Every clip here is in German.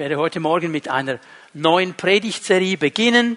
werde heute Morgen mit einer neuen Predigtserie beginnen.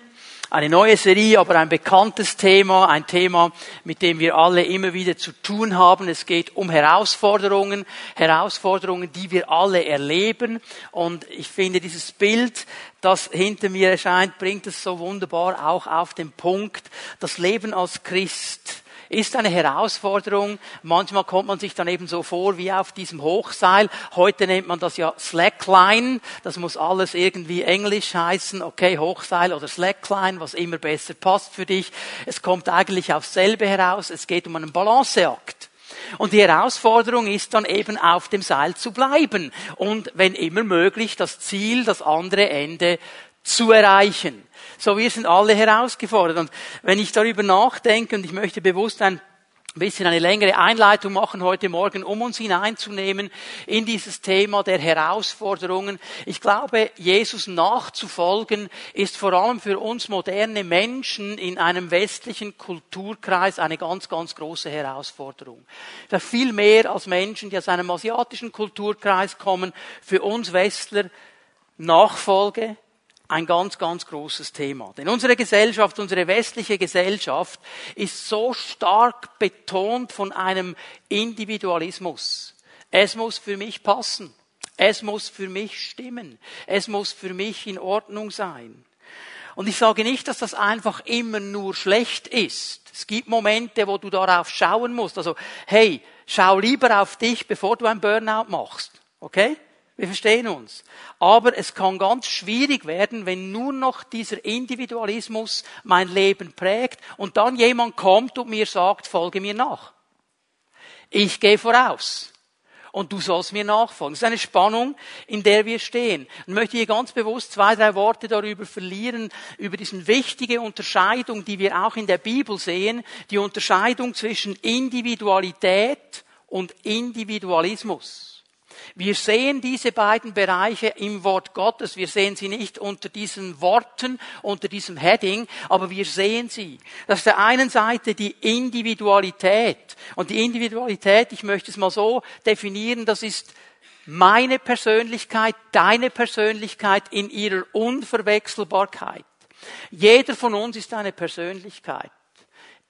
Eine neue Serie, aber ein bekanntes Thema, ein Thema, mit dem wir alle immer wieder zu tun haben. Es geht um Herausforderungen, Herausforderungen, die wir alle erleben. Und ich finde, dieses Bild, das hinter mir erscheint, bringt es so wunderbar auch auf den Punkt, das Leben als Christ ist eine Herausforderung. Manchmal kommt man sich dann eben so vor wie auf diesem Hochseil. Heute nennt man das ja Slackline. Das muss alles irgendwie englisch heißen. Okay, Hochseil oder Slackline, was immer besser passt für dich. Es kommt eigentlich aufs selbe heraus. Es geht um einen Balanceakt. Und die Herausforderung ist dann eben auf dem Seil zu bleiben und wenn immer möglich das Ziel, das andere Ende zu erreichen. So, wir sind alle herausgefordert. Und wenn ich darüber nachdenke, und ich möchte bewusst ein bisschen eine längere Einleitung machen heute Morgen, um uns hineinzunehmen in dieses Thema der Herausforderungen. Ich glaube, Jesus nachzufolgen ist vor allem für uns moderne Menschen in einem westlichen Kulturkreis eine ganz, ganz große Herausforderung. Da viel mehr als Menschen, die aus einem asiatischen Kulturkreis kommen, für uns Westler Nachfolge, ein ganz, ganz großes Thema. Denn unsere Gesellschaft, unsere westliche Gesellschaft ist so stark betont von einem Individualismus. Es muss für mich passen. Es muss für mich stimmen. Es muss für mich in Ordnung sein. Und ich sage nicht, dass das einfach immer nur schlecht ist. Es gibt Momente, wo du darauf schauen musst. Also, hey, schau lieber auf dich, bevor du ein Burnout machst. Okay? Wir verstehen uns. Aber es kann ganz schwierig werden, wenn nur noch dieser Individualismus mein Leben prägt und dann jemand kommt und mir sagt, folge mir nach. Ich gehe voraus. Und du sollst mir nachfolgen. Das ist eine Spannung, in der wir stehen. Und möchte hier ganz bewusst zwei, drei Worte darüber verlieren, über diese wichtige Unterscheidung, die wir auch in der Bibel sehen, die Unterscheidung zwischen Individualität und Individualismus. Wir sehen diese beiden Bereiche im Wort Gottes. Wir sehen sie nicht unter diesen Worten, unter diesem Heading, aber wir sehen sie. Das ist der einen Seite die Individualität. Und die Individualität, ich möchte es mal so definieren, das ist meine Persönlichkeit, deine Persönlichkeit in ihrer Unverwechselbarkeit. Jeder von uns ist eine Persönlichkeit.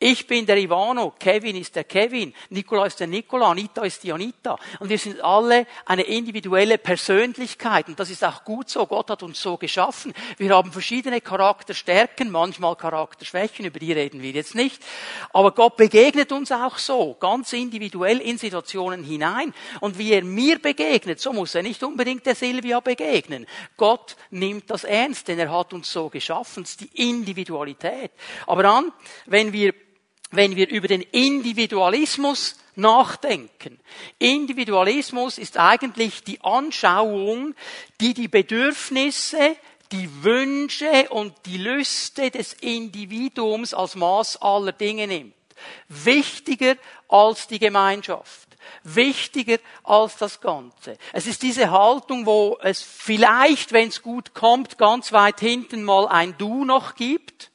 Ich bin der Ivano, Kevin ist der Kevin, Nicola ist der Nicola, Anita ist die Anita. Und wir sind alle eine individuelle Persönlichkeit. Und das ist auch gut so. Gott hat uns so geschaffen. Wir haben verschiedene Charakterstärken, manchmal Charakterschwächen, über die reden wir jetzt nicht. Aber Gott begegnet uns auch so, ganz individuell in Situationen hinein. Und wie er mir begegnet, so muss er nicht unbedingt der Silvia begegnen. Gott nimmt das ernst, denn er hat uns so geschaffen. Die Individualität. Aber dann, wenn wir wenn wir über den Individualismus nachdenken. Individualismus ist eigentlich die Anschauung, die die Bedürfnisse, die Wünsche und die Lüste des Individuums als Maß aller Dinge nimmt. Wichtiger als die Gemeinschaft. Wichtiger als das Ganze. Es ist diese Haltung, wo es vielleicht, wenn es gut kommt, ganz weit hinten mal ein Du noch gibt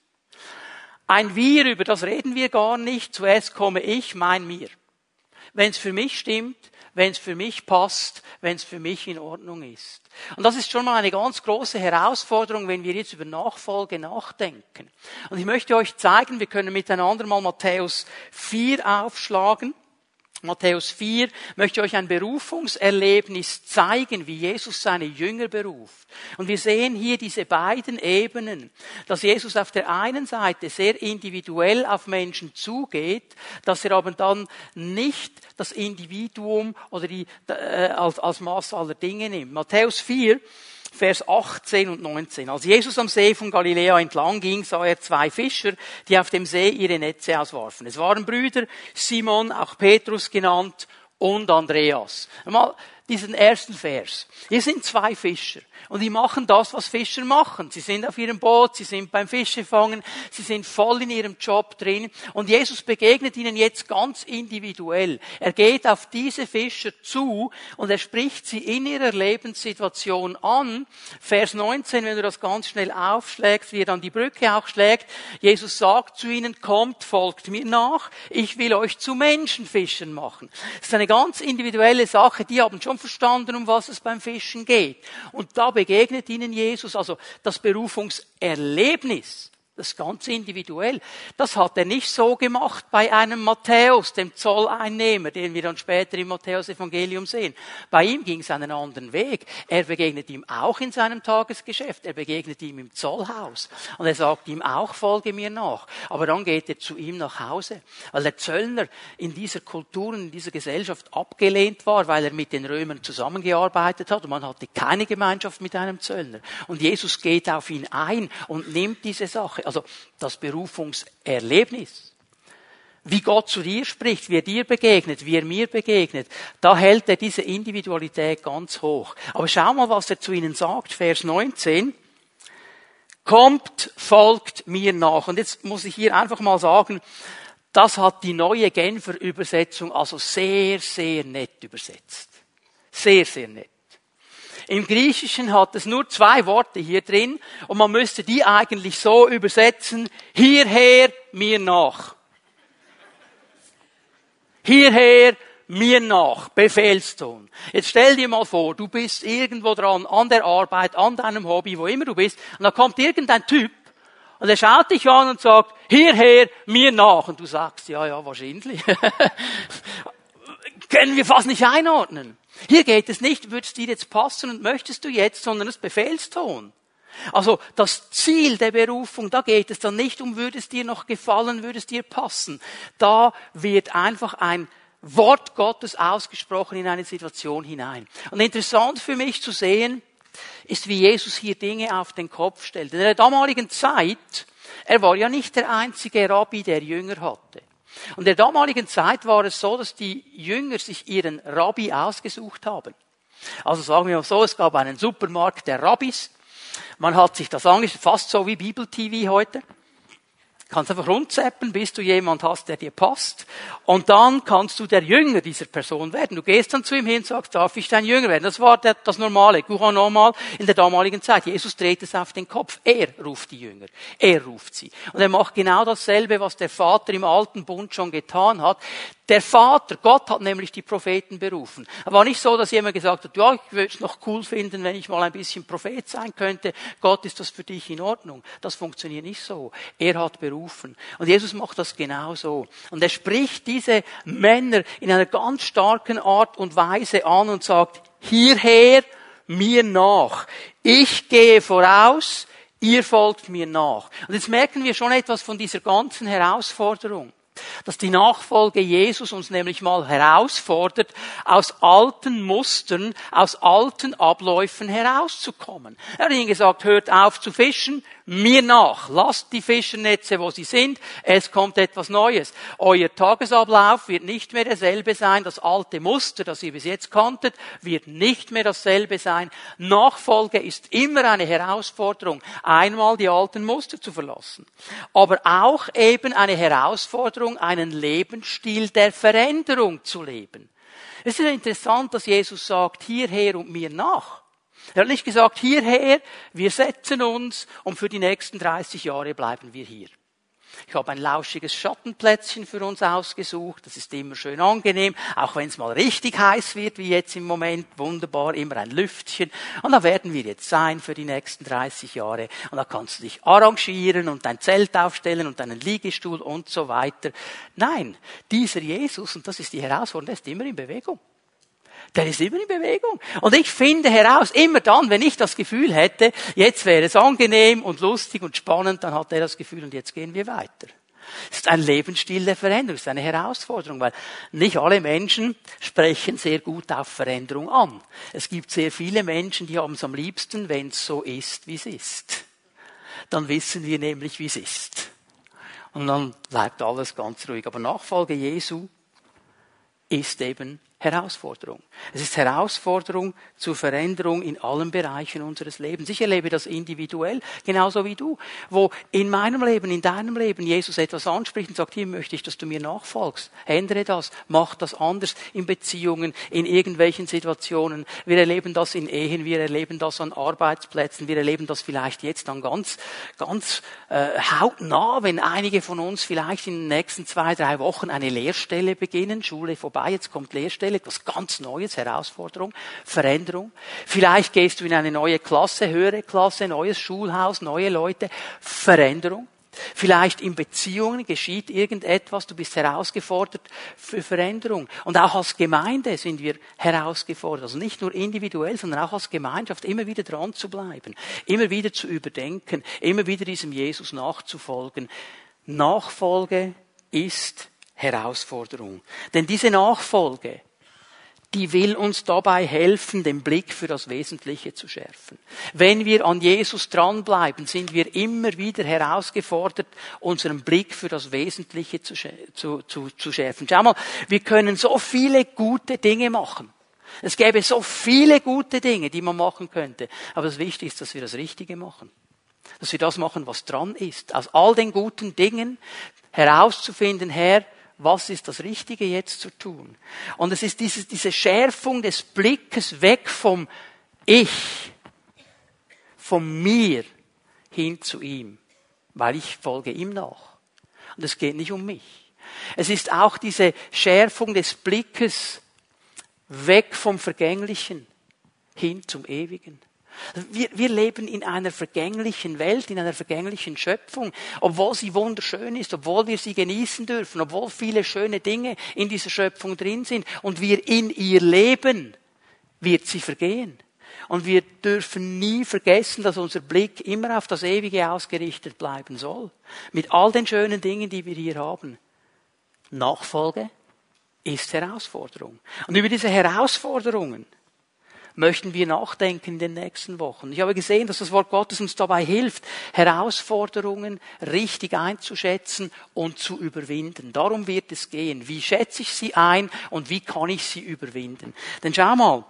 ein Wir, über das reden wir gar nicht. Zuerst komme ich, mein Mir. Wenn es für mich stimmt, wenn es für mich passt, wenn es für mich in Ordnung ist. Und das ist schon mal eine ganz große Herausforderung, wenn wir jetzt über Nachfolge nachdenken. Und ich möchte euch zeigen, wir können miteinander mal Matthäus 4 aufschlagen. Matthäus 4 möchte euch ein Berufungserlebnis zeigen, wie Jesus seine Jünger beruft. Und wir sehen hier diese beiden Ebenen, dass Jesus auf der einen Seite sehr individuell auf Menschen zugeht, dass er aber dann nicht das Individuum oder die, äh, als, als Maß aller Dinge nimmt. Matthäus 4 Vers 18 und 19. Als Jesus am See von Galiläa entlang ging, sah er zwei Fischer, die auf dem See ihre Netze auswarfen. Es waren Brüder, Simon, auch Petrus genannt, und Andreas. Mal diesen ersten Vers. Hier sind zwei Fischer. Und die machen das, was Fischer machen. Sie sind auf ihrem Boot, sie sind beim Fischefangen, sie sind voll in ihrem Job drin. Und Jesus begegnet ihnen jetzt ganz individuell. Er geht auf diese Fischer zu und er spricht sie in ihrer Lebenssituation an. Vers 19, wenn du das ganz schnell aufschlägst, wie er dann die Brücke auch schlägt. Jesus sagt zu ihnen, kommt, folgt mir nach. Ich will euch zu Menschenfischern machen. Das ist eine ganz individuelle Sache. Die haben schon schon verstanden, um was es beim Fischen geht. Und da begegnet ihnen Jesus, also das Berufungserlebnis das ganz individuell. Das hat er nicht so gemacht bei einem Matthäus, dem Zolleinnehmer, den wir dann später im Matthäus-Evangelium sehen. Bei ihm ging es einen anderen Weg. Er begegnet ihm auch in seinem Tagesgeschäft. Er begegnet ihm im Zollhaus. Und er sagt ihm auch, folge mir nach. Aber dann geht er zu ihm nach Hause. Weil der Zöllner in dieser Kultur, in dieser Gesellschaft abgelehnt war, weil er mit den Römern zusammengearbeitet hat. Und man hatte keine Gemeinschaft mit einem Zöllner. Und Jesus geht auf ihn ein und nimmt diese Sache also das Berufungserlebnis. Wie Gott zu dir spricht, wie er dir begegnet, wie er mir begegnet, da hält er diese Individualität ganz hoch. Aber schau mal, was er zu ihnen sagt, Vers 19. Kommt, folgt mir nach. Und jetzt muss ich hier einfach mal sagen, das hat die neue Genfer Übersetzung also sehr, sehr nett übersetzt. Sehr, sehr nett. Im Griechischen hat es nur zwei Worte hier drin und man müsste die eigentlich so übersetzen, hierher, mir nach. Hierher, mir nach, Befehlston. Jetzt stell dir mal vor, du bist irgendwo dran, an der Arbeit, an deinem Hobby, wo immer du bist, und da kommt irgendein Typ, und er schaut dich an und sagt, hierher, mir nach. Und du sagst, ja, ja, wahrscheinlich. Können wir fast nicht einordnen. Hier geht es nicht, würdest dir jetzt passen und möchtest du jetzt, sondern das Befehlston. Also das Ziel der Berufung, da geht es dann nicht um, würde es dir noch gefallen, würde es dir passen. Da wird einfach ein Wort Gottes ausgesprochen in eine Situation hinein. Und interessant für mich zu sehen, ist, wie Jesus hier Dinge auf den Kopf stellt. In der damaligen Zeit, er war ja nicht der einzige Rabbi, der Jünger hatte. Und in der damaligen Zeit war es so, dass die Jünger sich ihren Rabbi ausgesucht haben. Also sagen wir mal so, es gab einen Supermarkt der Rabbis. Man hat sich das angeschaut, fast so wie Bibel-TV heute kannst einfach rundzappen, bis du jemand hast, der dir passt. Und dann kannst du der Jünger dieser Person werden. Du gehst dann zu ihm hin und sagst, darf ich dein Jünger werden? Das war das Normale, normal in der damaligen Zeit. Jesus dreht es auf den Kopf. Er ruft die Jünger. Er ruft sie. Und er macht genau dasselbe, was der Vater im alten Bund schon getan hat. Der Vater, Gott hat nämlich die Propheten berufen. Es war nicht so, dass jemand gesagt hat, ja, ich würde es noch cool finden, wenn ich mal ein bisschen Prophet sein könnte. Gott, ist das für dich in Ordnung? Das funktioniert nicht so. Er hat berufen. Und Jesus macht das genau so. Und er spricht diese Männer in einer ganz starken Art und Weise an und sagt, hierher, mir nach. Ich gehe voraus, ihr folgt mir nach. Und jetzt merken wir schon etwas von dieser ganzen Herausforderung dass die Nachfolge Jesus uns nämlich mal herausfordert, aus alten Mustern, aus alten Abläufen herauszukommen. Er hat ihnen gesagt, hört auf zu fischen, mir nach. Lasst die Fischernetze, wo sie sind. Es kommt etwas Neues. Euer Tagesablauf wird nicht mehr derselbe sein. Das alte Muster, das ihr bis jetzt kanntet, wird nicht mehr dasselbe sein. Nachfolge ist immer eine Herausforderung, einmal die alten Muster zu verlassen. Aber auch eben eine Herausforderung, einen Lebensstil der Veränderung zu leben. Es ist interessant, dass Jesus sagt, hierher und mir nach. Er hat nicht gesagt, hierher, wir setzen uns und für die nächsten 30 Jahre bleiben wir hier. Ich habe ein lauschiges Schattenplätzchen für uns ausgesucht. Das ist immer schön angenehm, auch wenn es mal richtig heiß wird, wie jetzt im Moment. Wunderbar, immer ein Lüftchen. Und da werden wir jetzt sein für die nächsten 30 Jahre. Und da kannst du dich arrangieren und dein Zelt aufstellen und deinen Liegestuhl und so weiter. Nein, dieser Jesus, und das ist die Herausforderung, der ist immer in Bewegung der ist immer in Bewegung. Und ich finde heraus, immer dann, wenn ich das Gefühl hätte, jetzt wäre es angenehm und lustig und spannend, dann hat er das Gefühl und jetzt gehen wir weiter. Es ist ein Lebensstil der Veränderung, es ist eine Herausforderung, weil nicht alle Menschen sprechen sehr gut auf Veränderung an. Es gibt sehr viele Menschen, die haben es am liebsten, wenn es so ist, wie es ist. Dann wissen wir nämlich, wie es ist. Und dann bleibt alles ganz ruhig. Aber Nachfolge Jesu ist eben Herausforderung. Es ist Herausforderung zur Veränderung in allen Bereichen unseres Lebens. Ich erlebe das individuell, genauso wie du, wo in meinem Leben, in deinem Leben Jesus etwas anspricht und sagt, hier möchte ich, dass du mir nachfolgst. Ändere das, mach das anders in Beziehungen, in irgendwelchen Situationen. Wir erleben das in Ehen, wir erleben das an Arbeitsplätzen, wir erleben das vielleicht jetzt dann ganz, ganz äh, hautnah, wenn einige von uns vielleicht in den nächsten zwei, drei Wochen eine Lehrstelle beginnen, Schule vorbei, jetzt kommt Lehrstelle Stelle, etwas ganz Neues, Herausforderung, Veränderung. Vielleicht gehst du in eine neue Klasse, höhere Klasse, neues Schulhaus, neue Leute, Veränderung. Vielleicht in Beziehungen geschieht irgendetwas, du bist herausgefordert für Veränderung. Und auch als Gemeinde sind wir herausgefordert. Also nicht nur individuell, sondern auch als Gemeinschaft immer wieder dran zu bleiben, immer wieder zu überdenken, immer wieder diesem Jesus nachzufolgen. Nachfolge ist Herausforderung. Denn diese Nachfolge die will uns dabei helfen, den Blick für das Wesentliche zu schärfen. Wenn wir an Jesus dranbleiben, sind wir immer wieder herausgefordert, unseren Blick für das Wesentliche zu, zu, zu, zu schärfen. Schau mal, wir können so viele gute Dinge machen. Es gäbe so viele gute Dinge, die man machen könnte. Aber das Wichtigste ist, dass wir das Richtige machen. Dass wir das machen, was dran ist. Aus all den guten Dingen herauszufinden, Herr, was ist das Richtige jetzt zu tun? Und es ist diese, diese Schärfung des Blickes weg vom Ich, von mir hin zu ihm, weil ich folge ihm nach. Und es geht nicht um mich. Es ist auch diese Schärfung des Blickes weg vom Vergänglichen hin zum Ewigen. Wir, wir leben in einer vergänglichen Welt, in einer vergänglichen Schöpfung, obwohl sie wunderschön ist, obwohl wir sie genießen dürfen, obwohl viele schöne Dinge in dieser Schöpfung drin sind und wir in ihr leben, wird sie vergehen. Und wir dürfen nie vergessen, dass unser Blick immer auf das Ewige ausgerichtet bleiben soll. Mit all den schönen Dingen, die wir hier haben. Nachfolge ist Herausforderung. Und über diese Herausforderungen möchten wir nachdenken in den nächsten Wochen. Ich habe gesehen, dass das Wort Gottes uns dabei hilft, Herausforderungen richtig einzuschätzen und zu überwinden. Darum wird es gehen. Wie schätze ich sie ein und wie kann ich sie überwinden? Denn schau mal,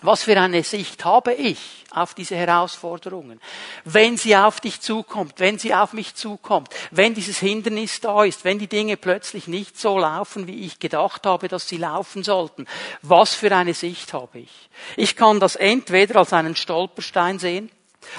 was für eine Sicht habe ich auf diese Herausforderungen? Wenn sie auf dich zukommt, wenn sie auf mich zukommt, wenn dieses Hindernis da ist, wenn die Dinge plötzlich nicht so laufen, wie ich gedacht habe, dass sie laufen sollten, was für eine Sicht habe ich? Ich kann das entweder als einen Stolperstein sehen,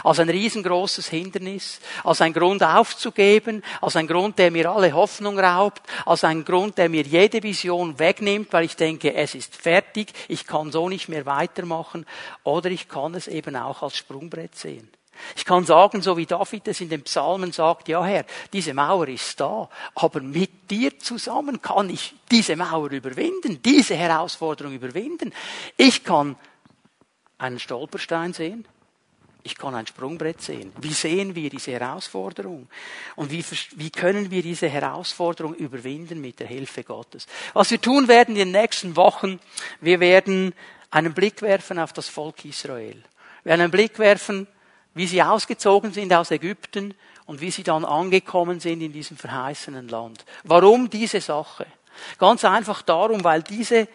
als ein riesengroßes Hindernis, als ein Grund aufzugeben, als ein Grund, der mir alle Hoffnung raubt, als ein Grund, der mir jede Vision wegnimmt, weil ich denke, es ist fertig, ich kann so nicht mehr weitermachen, oder ich kann es eben auch als Sprungbrett sehen. Ich kann sagen, so wie David es in den Psalmen sagt, ja Herr, diese Mauer ist da, aber mit dir zusammen kann ich diese Mauer überwinden, diese Herausforderung überwinden. Ich kann einen Stolperstein sehen, ich kann ein Sprungbrett sehen. Wie sehen wir diese Herausforderung? Und wie, wie können wir diese Herausforderung überwinden mit der Hilfe Gottes? Was wir tun werden in den nächsten Wochen, wir werden einen Blick werfen auf das Volk Israel. Wir werden einen Blick werfen, wie sie ausgezogen sind aus Ägypten und wie sie dann angekommen sind in diesem verheißenen Land. Warum diese Sache? Ganz einfach darum, weil diese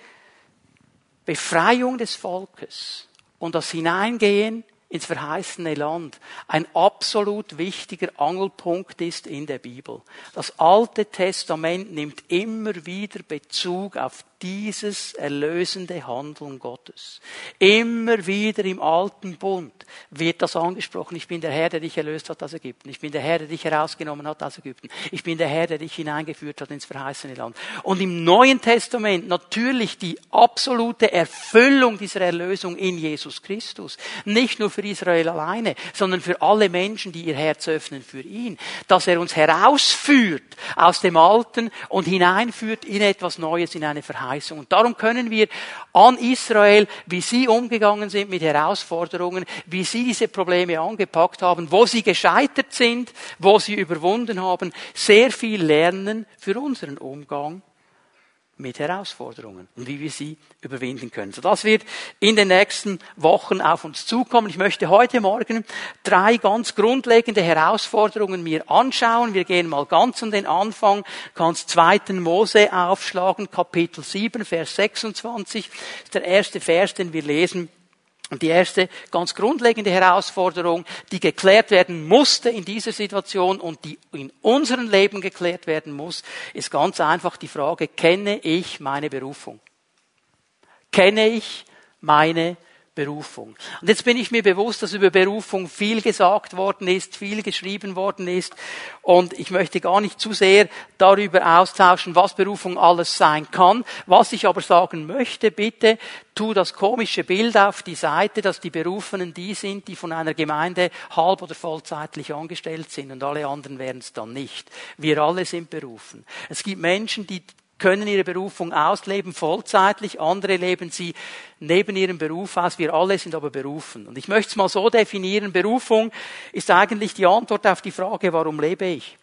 Befreiung des Volkes und das Hineingehen ins verheißene Land ein absolut wichtiger Angelpunkt ist in der Bibel. Das Alte Testament nimmt immer wieder Bezug auf dieses erlösende Handeln Gottes. Immer wieder im alten Bund wird das angesprochen. Ich bin der Herr, der dich erlöst hat aus Ägypten. Ich bin der Herr, der dich herausgenommen hat aus Ägypten. Ich bin der Herr, der dich hineingeführt hat ins verheißene Land. Und im Neuen Testament natürlich die absolute Erfüllung dieser Erlösung in Jesus Christus. Nicht nur für Israel alleine, sondern für alle Menschen, die ihr Herz öffnen für ihn. Dass er uns herausführt aus dem Alten und hineinführt in etwas Neues, in eine Verheißung. Verheißung. Und darum können wir an Israel, wie sie umgegangen sind mit Herausforderungen, wie sie diese Probleme angepackt haben, wo sie gescheitert sind, wo sie überwunden haben, sehr viel lernen für unseren Umgang mit Herausforderungen und wie wir sie überwinden können. So, das wird in den nächsten Wochen auf uns zukommen. Ich möchte heute Morgen drei ganz grundlegende Herausforderungen mir anschauen. Wir gehen mal ganz an den Anfang, kannst zweiten Mose aufschlagen, Kapitel 7, Vers 26. Das ist der erste Vers, den wir lesen. Und die erste ganz grundlegende Herausforderung, die geklärt werden musste in dieser Situation und die in unserem Leben geklärt werden muss, ist ganz einfach die Frage, kenne ich meine Berufung? Kenne ich meine Berufung. Und jetzt bin ich mir bewusst, dass über Berufung viel gesagt worden ist, viel geschrieben worden ist. Und ich möchte gar nicht zu sehr darüber austauschen, was Berufung alles sein kann. Was ich aber sagen möchte, bitte tu das komische Bild auf die Seite, dass die Berufenen die sind, die von einer Gemeinde halb oder vollzeitlich angestellt sind und alle anderen wären es dann nicht. Wir alle sind berufen. Es gibt Menschen, die können ihre Berufung ausleben, vollzeitlich, andere leben sie neben ihrem Beruf aus. Wir alle sind aber berufen. Und ich möchte es mal so definieren, Berufung ist eigentlich die Antwort auf die Frage, warum lebe ich?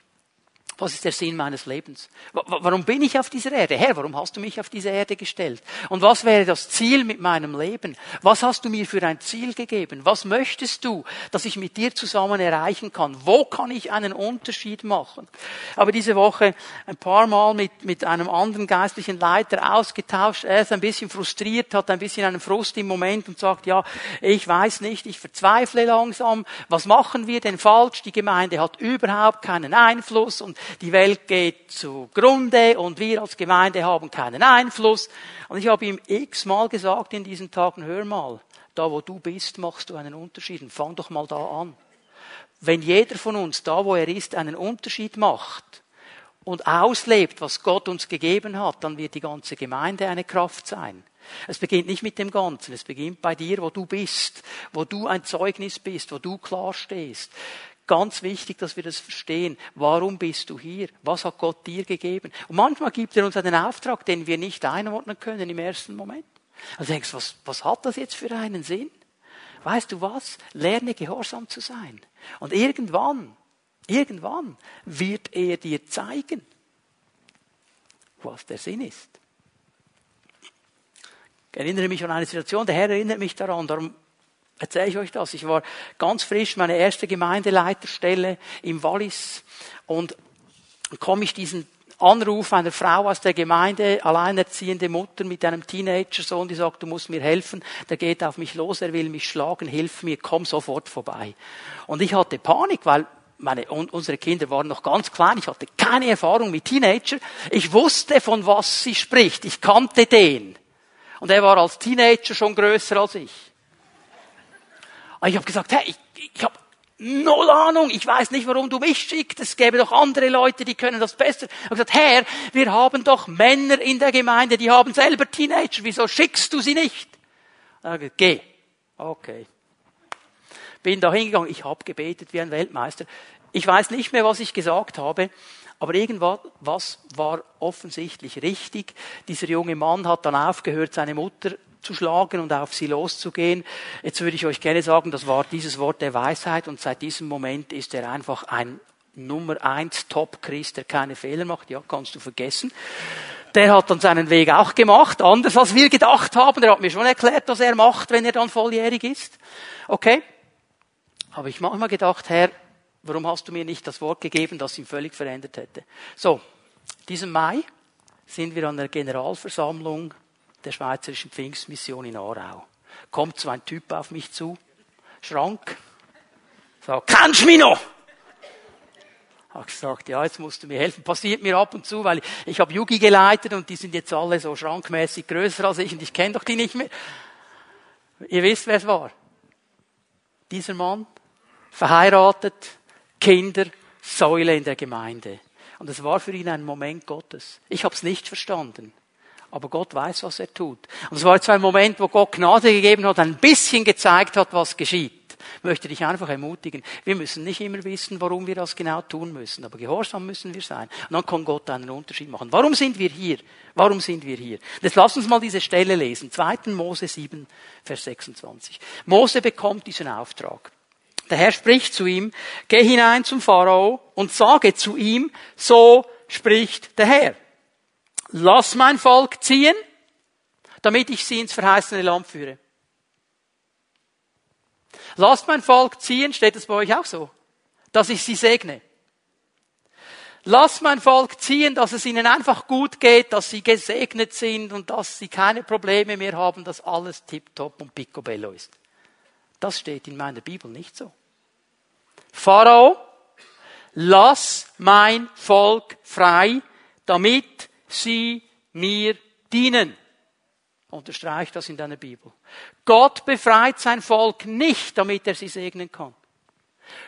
Was ist der Sinn meines Lebens? Warum bin ich auf dieser Erde? Herr, warum hast du mich auf diese Erde gestellt? Und was wäre das Ziel mit meinem Leben? Was hast du mir für ein Ziel gegeben? Was möchtest du, dass ich mit dir zusammen erreichen kann? Wo kann ich einen Unterschied machen? Aber diese Woche ein paar Mal mit, mit einem anderen geistlichen Leiter ausgetauscht. Er ist ein bisschen frustriert, hat ein bisschen einen Frust im Moment und sagt, ja, ich weiß nicht, ich verzweifle langsam. Was machen wir denn falsch? Die Gemeinde hat überhaupt keinen Einfluss und die Welt geht zugrunde und wir als Gemeinde haben keinen Einfluss. Und ich habe ihm x-mal gesagt in diesen Tagen, hör mal, da wo du bist, machst du einen Unterschied und fang doch mal da an. Wenn jeder von uns, da wo er ist, einen Unterschied macht und auslebt, was Gott uns gegeben hat, dann wird die ganze Gemeinde eine Kraft sein. Es beginnt nicht mit dem Ganzen, es beginnt bei dir, wo du bist, wo du ein Zeugnis bist, wo du klar stehst. Ganz wichtig, dass wir das verstehen. Warum bist du hier? Was hat Gott dir gegeben? Und manchmal gibt er uns einen Auftrag, den wir nicht einordnen können im ersten Moment. Also denkst, was, was hat das jetzt für einen Sinn? Weißt du was? Lerne gehorsam zu sein. Und irgendwann, irgendwann wird er dir zeigen, was der Sinn ist. Ich erinnere mich an eine Situation, der Herr erinnert mich daran, darum erzähle ich euch das. Ich war ganz frisch meine erste Gemeindeleiterstelle im Wallis und komme ich diesen Anruf einer Frau aus der Gemeinde, alleinerziehende Mutter mit einem Teenager-Sohn, die sagt, du musst mir helfen, der geht auf mich los, er will mich schlagen, hilf mir, komm sofort vorbei. Und ich hatte Panik, weil meine, unsere Kinder waren noch ganz klein, ich hatte keine Erfahrung mit Teenager, ich wusste, von was sie spricht, ich kannte den. Und er war als Teenager schon größer als ich. Aber ich habe gesagt, hey, ich, ich habe null Ahnung, ich weiß nicht, warum du mich schickst, es gäbe doch andere Leute, die können das besser. Ich habe gesagt, Herr, wir haben doch Männer in der Gemeinde, die haben selber Teenager, wieso schickst du sie nicht? Er gesagt, geh. Okay. Bin da hingegangen, ich habe gebetet wie ein Weltmeister. Ich weiß nicht mehr, was ich gesagt habe, aber irgendwas war offensichtlich richtig. Dieser junge Mann hat dann aufgehört, seine Mutter zu schlagen und auf sie loszugehen. Jetzt würde ich euch gerne sagen, das war dieses Wort der Weisheit und seit diesem Moment ist er einfach ein Nummer eins Top-Christ, der keine Fehler macht. Ja, kannst du vergessen. Der hat dann seinen Weg auch gemacht, anders als wir gedacht haben. Der hat mir schon erklärt, was er macht, wenn er dann volljährig ist. Okay? Habe ich manchmal gedacht, Herr, warum hast du mir nicht das Wort gegeben, das ihn völlig verändert hätte? So, diesen Mai sind wir an der Generalversammlung der Schweizerischen Pfingstmission in Aarau. Kommt so ein Typ auf mich zu, Schrank, sagt, kannst du mich noch? Hab gesagt, ja, jetzt musst du mir helfen. Passiert mir ab und zu, weil ich, ich habe Yugi geleitet und die sind jetzt alle so schrankmäßig größer als ich und ich kenne doch die nicht mehr. Ihr wisst, wer es war. Dieser Mann, verheiratet, Kinder, Säule in der Gemeinde. Und es war für ihn ein Moment Gottes. Ich habe es nicht verstanden aber Gott weiß, was er tut. Und es war jetzt ein Moment, wo Gott Gnade gegeben hat, ein bisschen gezeigt hat, was geschieht. Ich möchte dich einfach ermutigen. Wir müssen nicht immer wissen, warum wir das genau tun müssen, aber gehorsam müssen wir sein. Und dann kann Gott einen Unterschied machen. Warum sind wir hier? Warum sind wir hier? Jetzt lass uns mal diese Stelle lesen. 2. Mose 7, Vers 26. Mose bekommt diesen Auftrag. Der Herr spricht zu ihm, geh hinein zum Pharao und sage zu ihm, so spricht der Herr lass mein Volk ziehen, damit ich sie ins verheißene Land führe. Lasst mein Volk ziehen, steht es bei euch auch so, dass ich sie segne. Lasst mein Volk ziehen, dass es ihnen einfach gut geht, dass sie gesegnet sind und dass sie keine Probleme mehr haben, dass alles tiptop und picobello ist. Das steht in meiner Bibel nicht so. Pharao, lass mein Volk frei, damit sie mir dienen. Unterstreich das in deiner Bibel. Gott befreit sein Volk nicht, damit er sie segnen kann.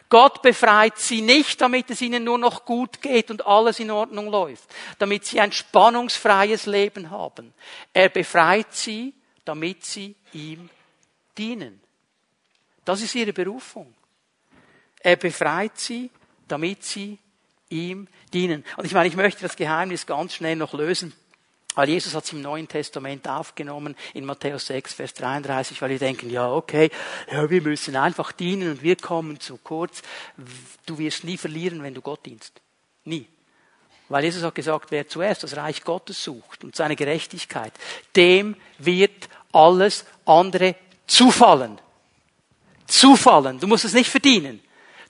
Gott befreit sie nicht, damit es ihnen nur noch gut geht und alles in Ordnung läuft, damit sie ein spannungsfreies Leben haben. Er befreit sie, damit sie ihm dienen. Das ist ihre Berufung. Er befreit sie, damit sie ihm dienen. Und ich meine, ich möchte das Geheimnis ganz schnell noch lösen. Weil Jesus hat es im Neuen Testament aufgenommen, in Matthäus 6, Vers 33, weil wir denken, ja, okay, ja, wir müssen einfach dienen und wir kommen zu kurz. Du wirst nie verlieren, wenn du Gott dienst. Nie. Weil Jesus hat gesagt, wer zuerst das Reich Gottes sucht und seine Gerechtigkeit, dem wird alles andere zufallen. Zufallen. Du musst es nicht verdienen.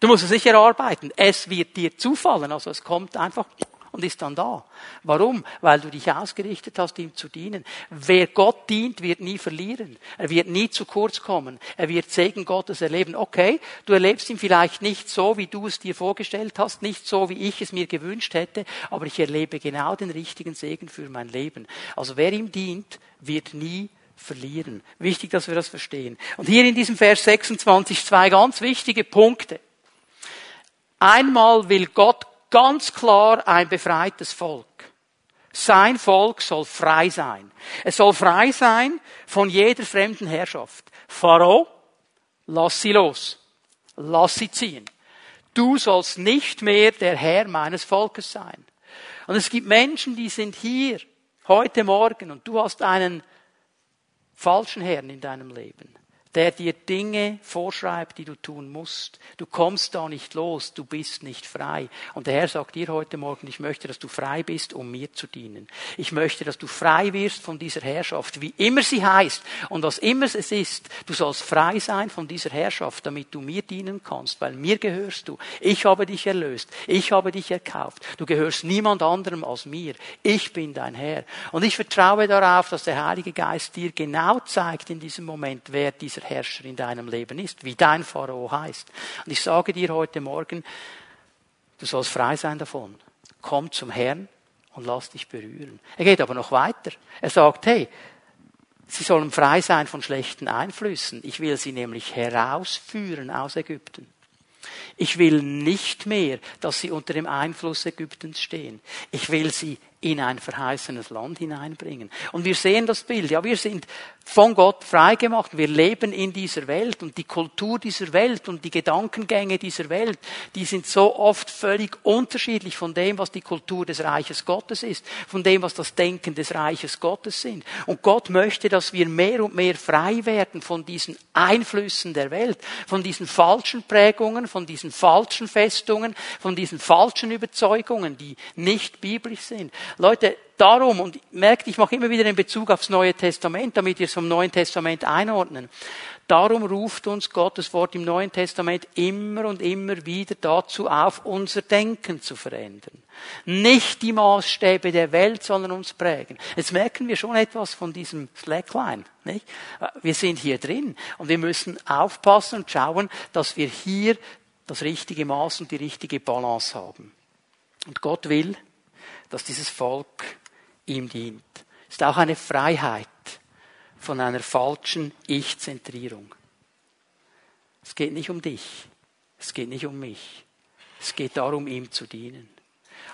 Du musst es nicht erarbeiten. Es wird dir zufallen. Also es kommt einfach und ist dann da. Warum? Weil du dich ausgerichtet hast, ihm zu dienen. Wer Gott dient, wird nie verlieren. Er wird nie zu kurz kommen. Er wird Segen Gottes erleben. Okay, du erlebst ihn vielleicht nicht so, wie du es dir vorgestellt hast, nicht so, wie ich es mir gewünscht hätte, aber ich erlebe genau den richtigen Segen für mein Leben. Also wer ihm dient, wird nie verlieren. Wichtig, dass wir das verstehen. Und hier in diesem Vers 26 zwei ganz wichtige Punkte. Einmal will Gott ganz klar ein befreites Volk. Sein Volk soll frei sein. Es soll frei sein von jeder fremden Herrschaft. Pharao, lass sie los. Lass sie ziehen. Du sollst nicht mehr der Herr meines Volkes sein. Und es gibt Menschen, die sind hier heute Morgen und du hast einen falschen Herrn in deinem Leben der dir Dinge vorschreibt, die du tun musst. Du kommst da nicht los, du bist nicht frei. Und der Herr sagt dir heute Morgen, ich möchte, dass du frei bist, um mir zu dienen. Ich möchte, dass du frei wirst von dieser Herrschaft, wie immer sie heißt und was immer es ist. Du sollst frei sein von dieser Herrschaft, damit du mir dienen kannst, weil mir gehörst du. Ich habe dich erlöst, ich habe dich erkauft. Du gehörst niemand anderem als mir. Ich bin dein Herr. Und ich vertraue darauf, dass der Heilige Geist dir genau zeigt in diesem Moment, wer dieser Herrscher in deinem Leben ist, wie dein Pharao heißt. Und ich sage dir heute Morgen, du sollst frei sein davon. Komm zum Herrn und lass dich berühren. Er geht aber noch weiter. Er sagt, hey, sie sollen frei sein von schlechten Einflüssen. Ich will sie nämlich herausführen aus Ägypten. Ich will nicht mehr, dass sie unter dem Einfluss Ägyptens stehen. Ich will sie in ein verheißenes Land hineinbringen. Und wir sehen das Bild. Ja, wir sind von Gott freigemacht. Wir leben in dieser Welt und die Kultur dieser Welt und die Gedankengänge dieser Welt, die sind so oft völlig unterschiedlich von dem, was die Kultur des Reiches Gottes ist, von dem, was das Denken des Reiches Gottes sind. Und Gott möchte, dass wir mehr und mehr frei werden von diesen Einflüssen der Welt, von diesen falschen Prägungen, von diesen falschen Festungen, von diesen falschen Überzeugungen, die nicht biblisch sind. Leute, darum, und merkt, ich mache immer wieder den Bezug aufs Neue Testament, damit wir es vom Neuen Testament einordnen. Darum ruft uns Gottes Wort im Neuen Testament immer und immer wieder dazu auf, unser Denken zu verändern. Nicht die Maßstäbe der Welt sollen uns prägen. Jetzt merken wir schon etwas von diesem Slackline. Nicht? Wir sind hier drin und wir müssen aufpassen und schauen, dass wir hier das richtige Maß und die richtige Balance haben. Und Gott will, dass dieses Volk ihm dient. Ist auch eine Freiheit von einer falschen Ich-Zentrierung. Es geht nicht um dich. Es geht nicht um mich. Es geht darum, ihm zu dienen.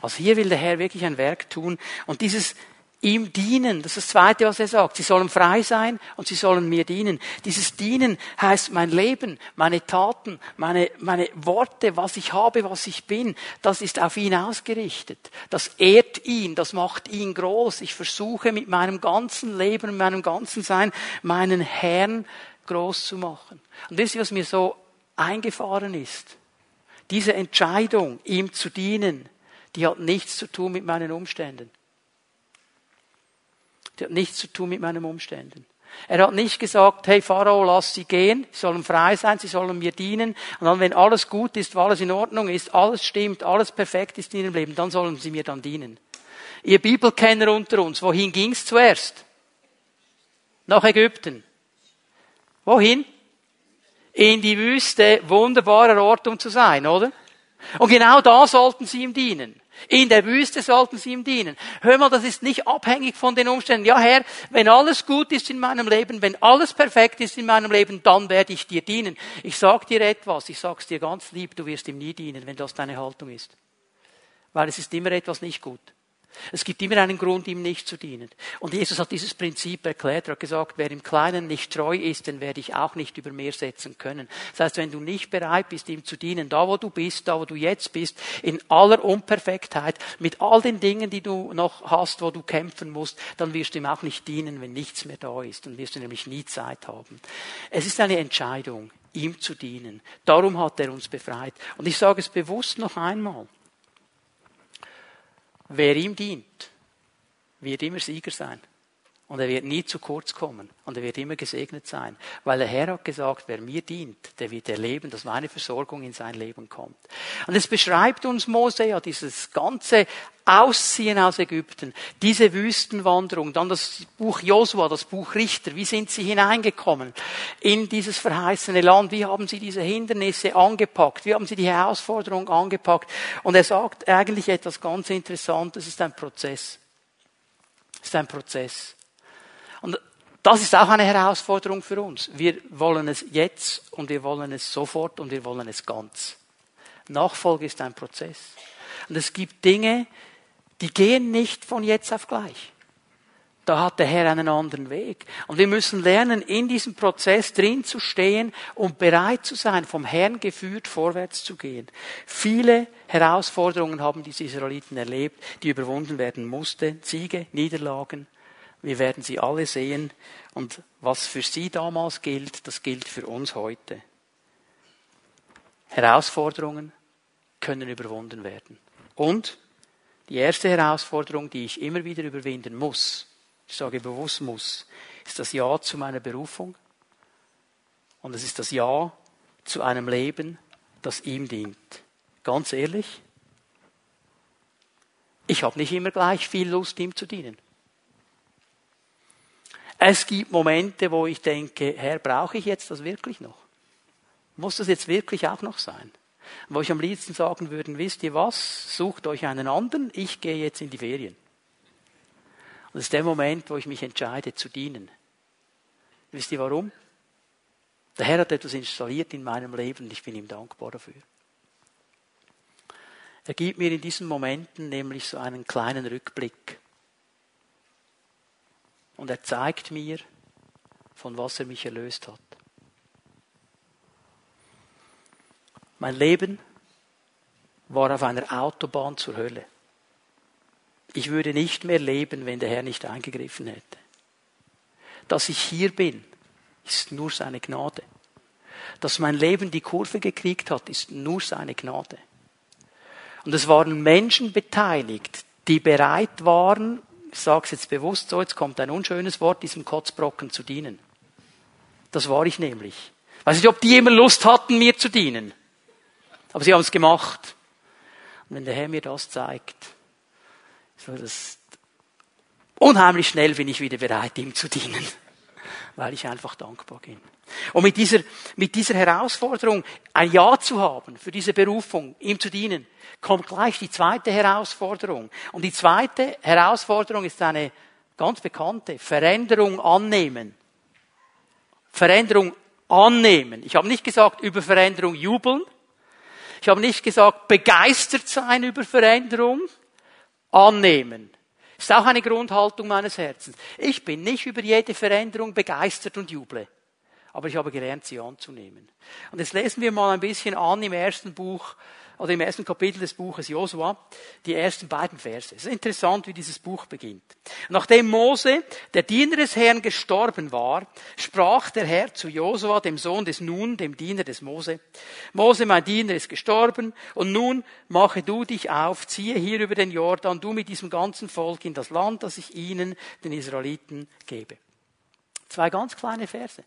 Also hier will der Herr wirklich ein Werk tun. Und dieses ihm dienen. Das ist das Zweite, was er sagt. Sie sollen frei sein und sie sollen mir dienen. Dieses Dienen heißt mein Leben, meine Taten, meine, meine Worte, was ich habe, was ich bin, das ist auf ihn ausgerichtet. Das ehrt ihn, das macht ihn groß. Ich versuche mit meinem ganzen Leben, mit meinem ganzen Sein, meinen Herrn groß zu machen. Und wisst ihr, was mir so eingefahren ist? Diese Entscheidung, ihm zu dienen, die hat nichts zu tun mit meinen Umständen. Die hat nichts zu tun mit meinen Umständen. Er hat nicht gesagt, hey Pharao, lass sie gehen, sie sollen frei sein, sie sollen mir dienen. Und dann, wenn alles gut ist, alles in Ordnung ist, alles stimmt, alles perfekt ist in ihrem Leben, dann sollen sie mir dann dienen. Ihr Bibelkenner unter uns, wohin ging's zuerst? Nach Ägypten. Wohin? In die Wüste, wunderbarer Ort, um zu sein, oder? Und genau da sollten sie ihm dienen. In der Wüste sollten sie ihm dienen. Hör mal, das ist nicht abhängig von den Umständen. Ja, Herr, wenn alles gut ist in meinem Leben, wenn alles perfekt ist in meinem Leben, dann werde ich dir dienen. Ich sag dir etwas, ich sag's dir ganz lieb, du wirst ihm nie dienen, wenn das deine Haltung ist. Weil es ist immer etwas nicht gut. Es gibt immer einen Grund, ihm nicht zu dienen. Und Jesus hat dieses Prinzip erklärt. Er hat gesagt, wer im Kleinen nicht treu ist, den werde ich auch nicht über mehr setzen können. Das heißt, wenn du nicht bereit bist, ihm zu dienen, da wo du bist, da wo du jetzt bist, in aller Unperfektheit, mit all den Dingen, die du noch hast, wo du kämpfen musst, dann wirst du ihm auch nicht dienen, wenn nichts mehr da ist. Dann wirst du nämlich nie Zeit haben. Es ist eine Entscheidung, ihm zu dienen. Darum hat er uns befreit. Und ich sage es bewusst noch einmal. Wer ihm dient, wird immer Sieger sein. Und er wird nie zu kurz kommen. Und er wird immer gesegnet sein. Weil der Herr hat gesagt, wer mir dient, der wird erleben, dass meine Versorgung in sein Leben kommt. Und es beschreibt uns Mose ja dieses ganze Ausziehen aus Ägypten, diese Wüstenwanderung, dann das Buch Josua, das Buch Richter, wie sind sie hineingekommen in dieses verheißene Land, wie haben sie diese Hindernisse angepackt, wie haben sie die Herausforderung angepackt. Und er sagt eigentlich etwas ganz Interessantes, es ist ein Prozess. Es ist ein Prozess. Und das ist auch eine Herausforderung für uns. Wir wollen es jetzt und wir wollen es sofort und wir wollen es ganz. Nachfolge ist ein Prozess. Und es gibt Dinge, die gehen nicht von jetzt auf gleich. Da hat der Herr einen anderen Weg. Und wir müssen lernen, in diesem Prozess drin zu stehen und bereit zu sein, vom Herrn geführt vorwärts zu gehen. Viele Herausforderungen haben diese Israeliten erlebt, die überwunden werden mussten. Siege, Niederlagen, wir werden sie alle sehen. Und was für sie damals gilt, das gilt für uns heute. Herausforderungen können überwunden werden. Und die erste Herausforderung, die ich immer wieder überwinden muss, ich sage bewusst muss, ist das Ja zu meiner Berufung. Und es ist das Ja zu einem Leben, das ihm dient. Ganz ehrlich, ich habe nicht immer gleich viel Lust, ihm zu dienen. Es gibt Momente, wo ich denke, Herr, brauche ich jetzt das wirklich noch? Muss das jetzt wirklich auch noch sein? Wo ich am liebsten sagen würde, wisst ihr was? Sucht euch einen anderen, ich gehe jetzt in die Ferien. Und das ist der Moment, wo ich mich entscheide zu dienen. Wisst ihr warum? Der Herr hat etwas installiert in meinem Leben und ich bin ihm dankbar dafür. Er gibt mir in diesen Momenten nämlich so einen kleinen Rückblick und er zeigt mir, von was er mich erlöst hat. Mein Leben war auf einer Autobahn zur Hölle. Ich würde nicht mehr leben, wenn der Herr nicht eingegriffen hätte. Dass ich hier bin, ist nur seine Gnade. Dass mein Leben die Kurve gekriegt hat, ist nur seine Gnade. Und es waren Menschen beteiligt, die bereit waren, ich sage es jetzt bewusst so, jetzt kommt ein unschönes Wort, diesem Kotzbrocken zu dienen. Das war ich nämlich. Weiß nicht, ob die immer Lust hatten, mir zu dienen. Aber sie haben es gemacht. Und wenn der Herr mir das zeigt, so das unheimlich schnell bin ich wieder bereit, ihm zu dienen, weil ich einfach dankbar bin. Und mit dieser, mit dieser Herausforderung, ein Ja zu haben für diese Berufung, ihm zu dienen, kommt gleich die zweite Herausforderung. Und die zweite Herausforderung ist eine ganz bekannte, Veränderung annehmen. Veränderung annehmen. Ich habe nicht gesagt, über Veränderung jubeln. Ich habe nicht gesagt, begeistert sein über Veränderung. Annehmen. Ist auch eine Grundhaltung meines Herzens. Ich bin nicht über jede Veränderung begeistert und juble aber ich habe gelernt, sie anzunehmen. Und jetzt lesen wir mal ein bisschen an im ersten Buch oder im ersten Kapitel des Buches Josua, die ersten beiden Verse. Es ist interessant, wie dieses Buch beginnt. Nachdem Mose, der Diener des Herrn, gestorben war, sprach der Herr zu Josua, dem Sohn des Nun, dem Diener des Mose, Mose, mein Diener, ist gestorben, und nun mache du dich auf, ziehe hier über den Jordan, du mit diesem ganzen Volk in das Land, das ich ihnen, den Israeliten, gebe. Zwei ganz kleine Verse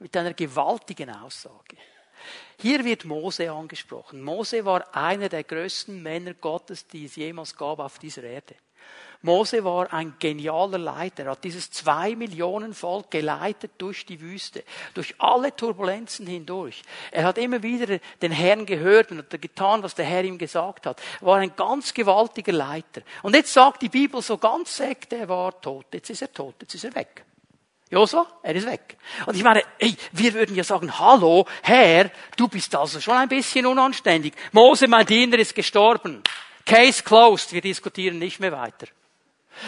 mit einer gewaltigen Aussage. Hier wird Mose angesprochen. Mose war einer der größten Männer Gottes, die es jemals gab auf dieser Erde. Mose war ein genialer Leiter. Er hat dieses zwei Millionen Volk geleitet durch die Wüste, durch alle Turbulenzen hindurch. Er hat immer wieder den Herrn gehört und hat getan, was der Herr ihm gesagt hat. Er war ein ganz gewaltiger Leiter. Und jetzt sagt die Bibel so ganz sekt, er war tot. Jetzt ist er tot, jetzt ist er weg. Josua, er ist weg. Und ich meine, ey, wir würden ja sagen, hallo, Herr, du bist also schon ein bisschen unanständig. Mose, mein Diener, ist gestorben. Case closed. Wir diskutieren nicht mehr weiter.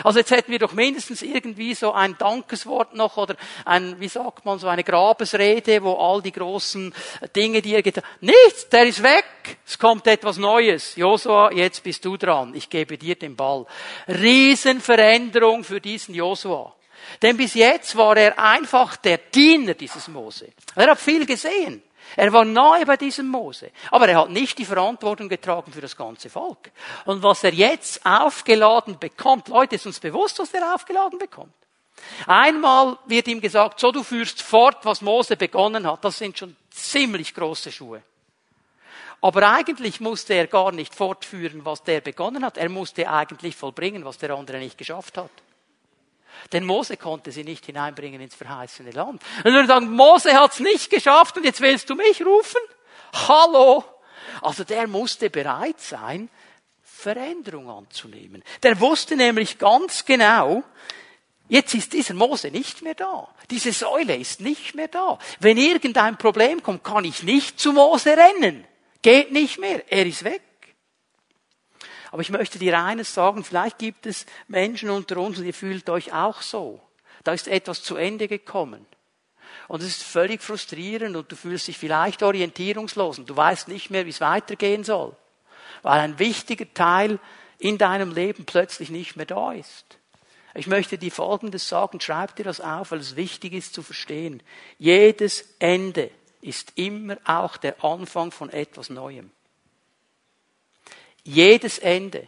Also jetzt hätten wir doch mindestens irgendwie so ein Dankeswort noch oder ein, wie sagt man, so eine Grabesrede, wo all die großen Dinge, die er getan hat. Nichts, der ist weg. Es kommt etwas Neues. Josua, jetzt bist du dran. Ich gebe dir den Ball. Riesenveränderung für diesen Josua. Denn bis jetzt war er einfach der Diener dieses Mose. Er hat viel gesehen. Er war nahe bei diesem Mose. Aber er hat nicht die Verantwortung getragen für das ganze Volk. Und was er jetzt aufgeladen bekommt, Leute, ist uns bewusst, was er aufgeladen bekommt. Einmal wird ihm gesagt, so du führst fort, was Mose begonnen hat. Das sind schon ziemlich große Schuhe. Aber eigentlich musste er gar nicht fortführen, was der begonnen hat. Er musste eigentlich vollbringen, was der andere nicht geschafft hat. Denn Mose konnte sie nicht hineinbringen ins verheißene Land. Und wir sagen, Mose hat's nicht geschafft und jetzt willst du mich rufen? Hallo? Also der musste bereit sein, Veränderung anzunehmen. Der wusste nämlich ganz genau, Jetzt ist dieser Mose nicht mehr da. Diese Säule ist nicht mehr da. Wenn irgendein Problem kommt, kann ich nicht zu Mose rennen. Geht nicht mehr. Er ist weg. Aber ich möchte dir eines sagen, vielleicht gibt es Menschen unter uns und ihr fühlt euch auch so. Da ist etwas zu Ende gekommen. Und es ist völlig frustrierend und du fühlst dich vielleicht orientierungslos und du weißt nicht mehr, wie es weitergehen soll. Weil ein wichtiger Teil in deinem Leben plötzlich nicht mehr da ist. Ich möchte dir Folgendes sagen, schreib dir das auf, weil es wichtig ist zu verstehen. Jedes Ende ist immer auch der Anfang von etwas Neuem. Jedes Ende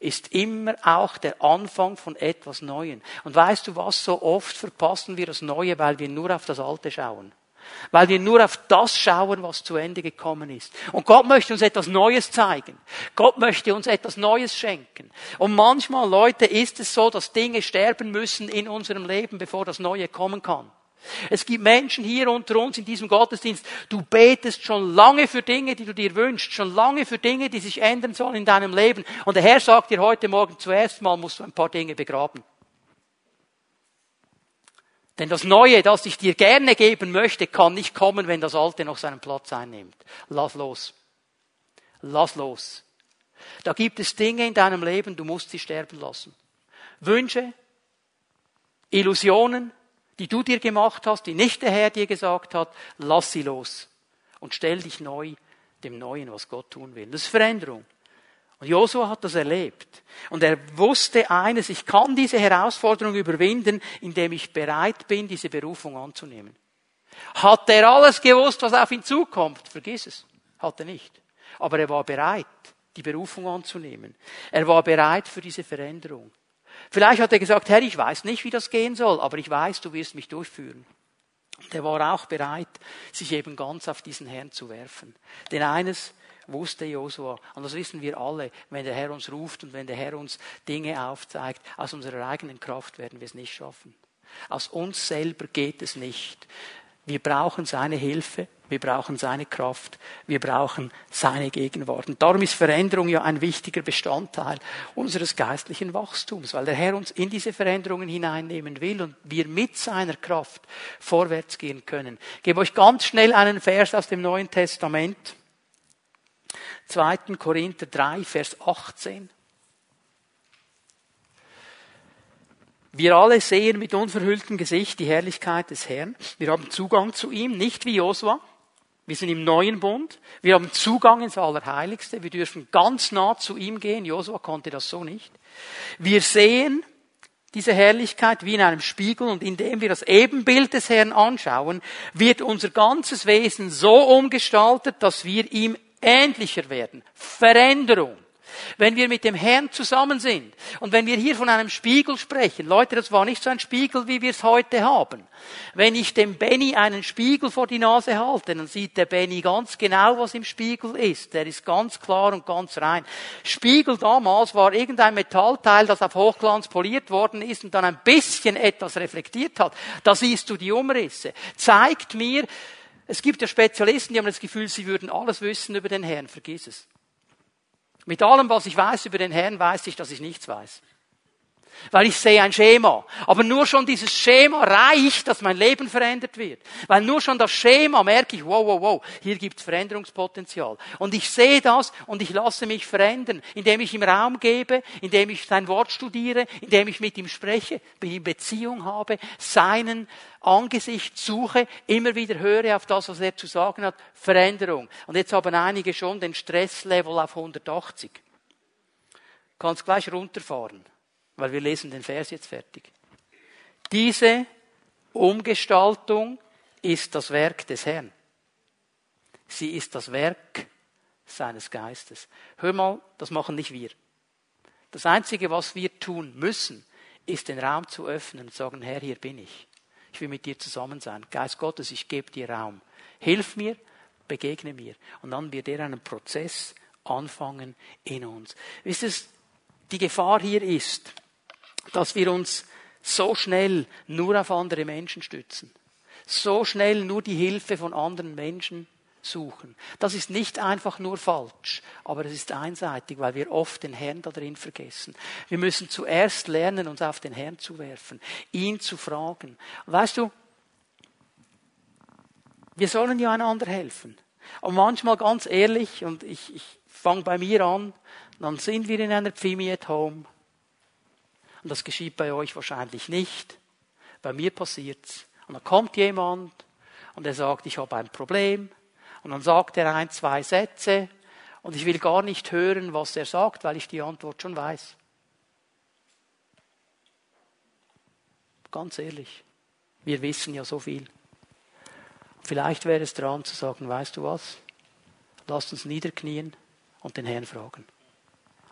ist immer auch der Anfang von etwas Neuem. Und weißt du was, so oft verpassen wir das Neue, weil wir nur auf das Alte schauen. Weil wir nur auf das schauen, was zu Ende gekommen ist. Und Gott möchte uns etwas Neues zeigen. Gott möchte uns etwas Neues schenken. Und manchmal, Leute, ist es so, dass Dinge sterben müssen in unserem Leben, bevor das Neue kommen kann. Es gibt Menschen hier unter uns in diesem Gottesdienst, du betest schon lange für Dinge, die du dir wünschst, schon lange für Dinge, die sich ändern sollen in deinem Leben. Und der Herr sagt dir heute Morgen zuerst mal, musst du ein paar Dinge begraben. Denn das Neue, das ich dir gerne geben möchte, kann nicht kommen, wenn das Alte noch seinen Platz einnimmt. Lass los. Lass los. Da gibt es Dinge in deinem Leben, du musst sie sterben lassen. Wünsche, Illusionen, die du dir gemacht hast, die nicht der Herr dir gesagt hat, lass sie los und stell dich neu dem Neuen, was Gott tun will. Das ist Veränderung. Und Josua hat das erlebt. Und er wusste eines, ich kann diese Herausforderung überwinden, indem ich bereit bin, diese Berufung anzunehmen. Hat er alles gewusst, was auf ihn zukommt? Vergiss es. Hat er nicht. Aber er war bereit, die Berufung anzunehmen. Er war bereit für diese Veränderung. Vielleicht hat er gesagt, Herr, ich weiß nicht, wie das gehen soll, aber ich weiß, du wirst mich durchführen. Der war auch bereit, sich eben ganz auf diesen Herrn zu werfen. Denn eines wusste Josua, und das wissen wir alle, wenn der Herr uns ruft und wenn der Herr uns Dinge aufzeigt, aus unserer eigenen Kraft werden wir es nicht schaffen. Aus uns selber geht es nicht. Wir brauchen seine Hilfe, wir brauchen seine Kraft, wir brauchen seine Gegenwart. Und darum ist Veränderung ja ein wichtiger Bestandteil unseres geistlichen Wachstums, weil der Herr uns in diese Veränderungen hineinnehmen will und wir mit seiner Kraft vorwärts gehen können. Ich gebe euch ganz schnell einen Vers aus dem Neuen Testament. 2. Korinther 3, Vers 18. Wir alle sehen mit unverhülltem Gesicht die Herrlichkeit des Herrn. Wir haben Zugang zu ihm, nicht wie Josua. Wir sind im neuen Bund. Wir haben Zugang ins Allerheiligste. Wir dürfen ganz nah zu ihm gehen. Josua konnte das so nicht. Wir sehen diese Herrlichkeit wie in einem Spiegel und indem wir das Ebenbild des Herrn anschauen, wird unser ganzes Wesen so umgestaltet, dass wir ihm ähnlicher werden. Veränderung. Wenn wir mit dem Herrn zusammen sind und wenn wir hier von einem Spiegel sprechen, Leute, das war nicht so ein Spiegel, wie wir es heute haben. Wenn ich dem Benny einen Spiegel vor die Nase halte, dann sieht der Benny ganz genau, was im Spiegel ist. Der ist ganz klar und ganz rein. Spiegel damals war irgendein Metallteil, das auf Hochglanz poliert worden ist und dann ein bisschen etwas reflektiert hat. Da siehst du die Umrisse. Zeigt mir, es gibt ja Spezialisten, die haben das Gefühl, sie würden alles wissen über den Herrn. Vergiss es. Mit allem, was ich weiß über den Herrn, weiß ich, dass ich nichts weiß. Weil ich sehe ein Schema. Aber nur schon dieses Schema reicht, dass mein Leben verändert wird. Weil nur schon das Schema merke ich, wow, wow, wow, hier gibt es Veränderungspotenzial. Und ich sehe das und ich lasse mich verändern, indem ich ihm Raum gebe, indem ich sein Wort studiere, indem ich mit ihm spreche, mit ihm Beziehung habe, seinen Angesicht suche, immer wieder höre auf das, was er zu sagen hat, Veränderung. Und jetzt haben einige schon den Stresslevel auf 180. Kannst gleich runterfahren weil wir lesen den Vers jetzt fertig. Diese Umgestaltung ist das Werk des Herrn. Sie ist das Werk seines Geistes. Hör mal, das machen nicht wir. Das Einzige, was wir tun müssen, ist den Raum zu öffnen und sagen, Herr, hier bin ich. Ich will mit dir zusammen sein. Geist Gottes, ich gebe dir Raum. Hilf mir, begegne mir. Und dann wird er einen Prozess anfangen in uns. Wisst ihr, die Gefahr hier ist, dass wir uns so schnell nur auf andere Menschen stützen, so schnell nur die Hilfe von anderen Menschen suchen. Das ist nicht einfach nur falsch, aber es ist einseitig, weil wir oft den Herrn da drin vergessen. Wir müssen zuerst lernen, uns auf den Herrn zu werfen, ihn zu fragen. weißt du, wir sollen ja einander helfen. Und manchmal ganz ehrlich, und ich, ich fange bei mir an, dann sind wir in einer Pfimi at Home und das geschieht bei euch wahrscheinlich nicht. Bei mir passiert's. Und dann kommt jemand und er sagt, ich habe ein Problem. Und dann sagt er ein, zwei Sätze und ich will gar nicht hören, was er sagt, weil ich die Antwort schon weiß. Ganz ehrlich, wir wissen ja so viel. Vielleicht wäre es dran zu sagen, weißt du was? Lasst uns niederknien und den Herrn fragen.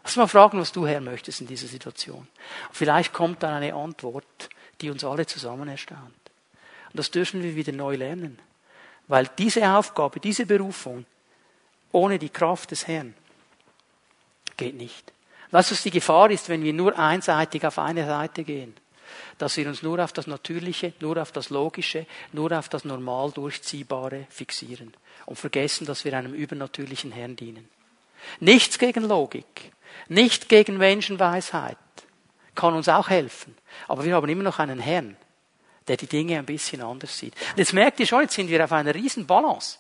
Lass mal fragen, was du Herr möchtest in dieser Situation. vielleicht kommt dann eine Antwort, die uns alle zusammen erstaunt. Und das dürfen wir wieder neu lernen. Weil diese Aufgabe, diese Berufung ohne die Kraft des Herrn geht nicht. Weißt was die Gefahr ist, wenn wir nur einseitig auf eine Seite gehen? Dass wir uns nur auf das Natürliche, nur auf das Logische, nur auf das normal Durchziehbare fixieren und vergessen, dass wir einem übernatürlichen Herrn dienen. Nichts gegen Logik. Nicht gegen Menschenweisheit. Kann uns auch helfen. Aber wir haben immer noch einen Herrn, der die Dinge ein bisschen anders sieht. Und jetzt merkt ihr schon, jetzt sind wir auf einer riesen Balance.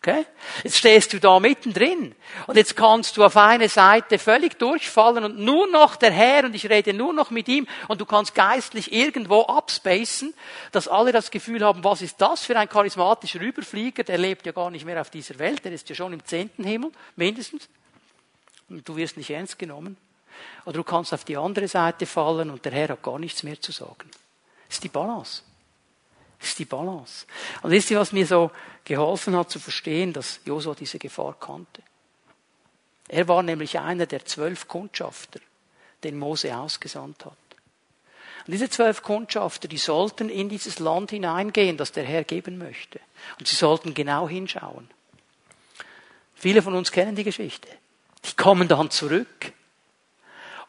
Okay? Jetzt stehst du da mittendrin und jetzt kannst du auf eine Seite völlig durchfallen und nur noch der Herr und ich rede nur noch mit ihm und du kannst geistlich irgendwo abspacen, dass alle das Gefühl haben, was ist das für ein charismatischer Überflieger, der lebt ja gar nicht mehr auf dieser Welt, der ist ja schon im zehnten Himmel, mindestens und du wirst nicht ernst genommen. Oder du kannst auf die andere Seite fallen und der Herr hat gar nichts mehr zu sagen. Das ist die Balance. Das ist die Balance. Und wisst ihr, was mir so geholfen hat zu verstehen, dass Josua diese Gefahr kannte? Er war nämlich einer der zwölf Kundschafter, den Mose ausgesandt hat. Und diese zwölf Kundschafter, die sollten in dieses Land hineingehen, das der Herr geben möchte. Und sie sollten genau hinschauen. Viele von uns kennen die Geschichte. Die kommen dann zurück.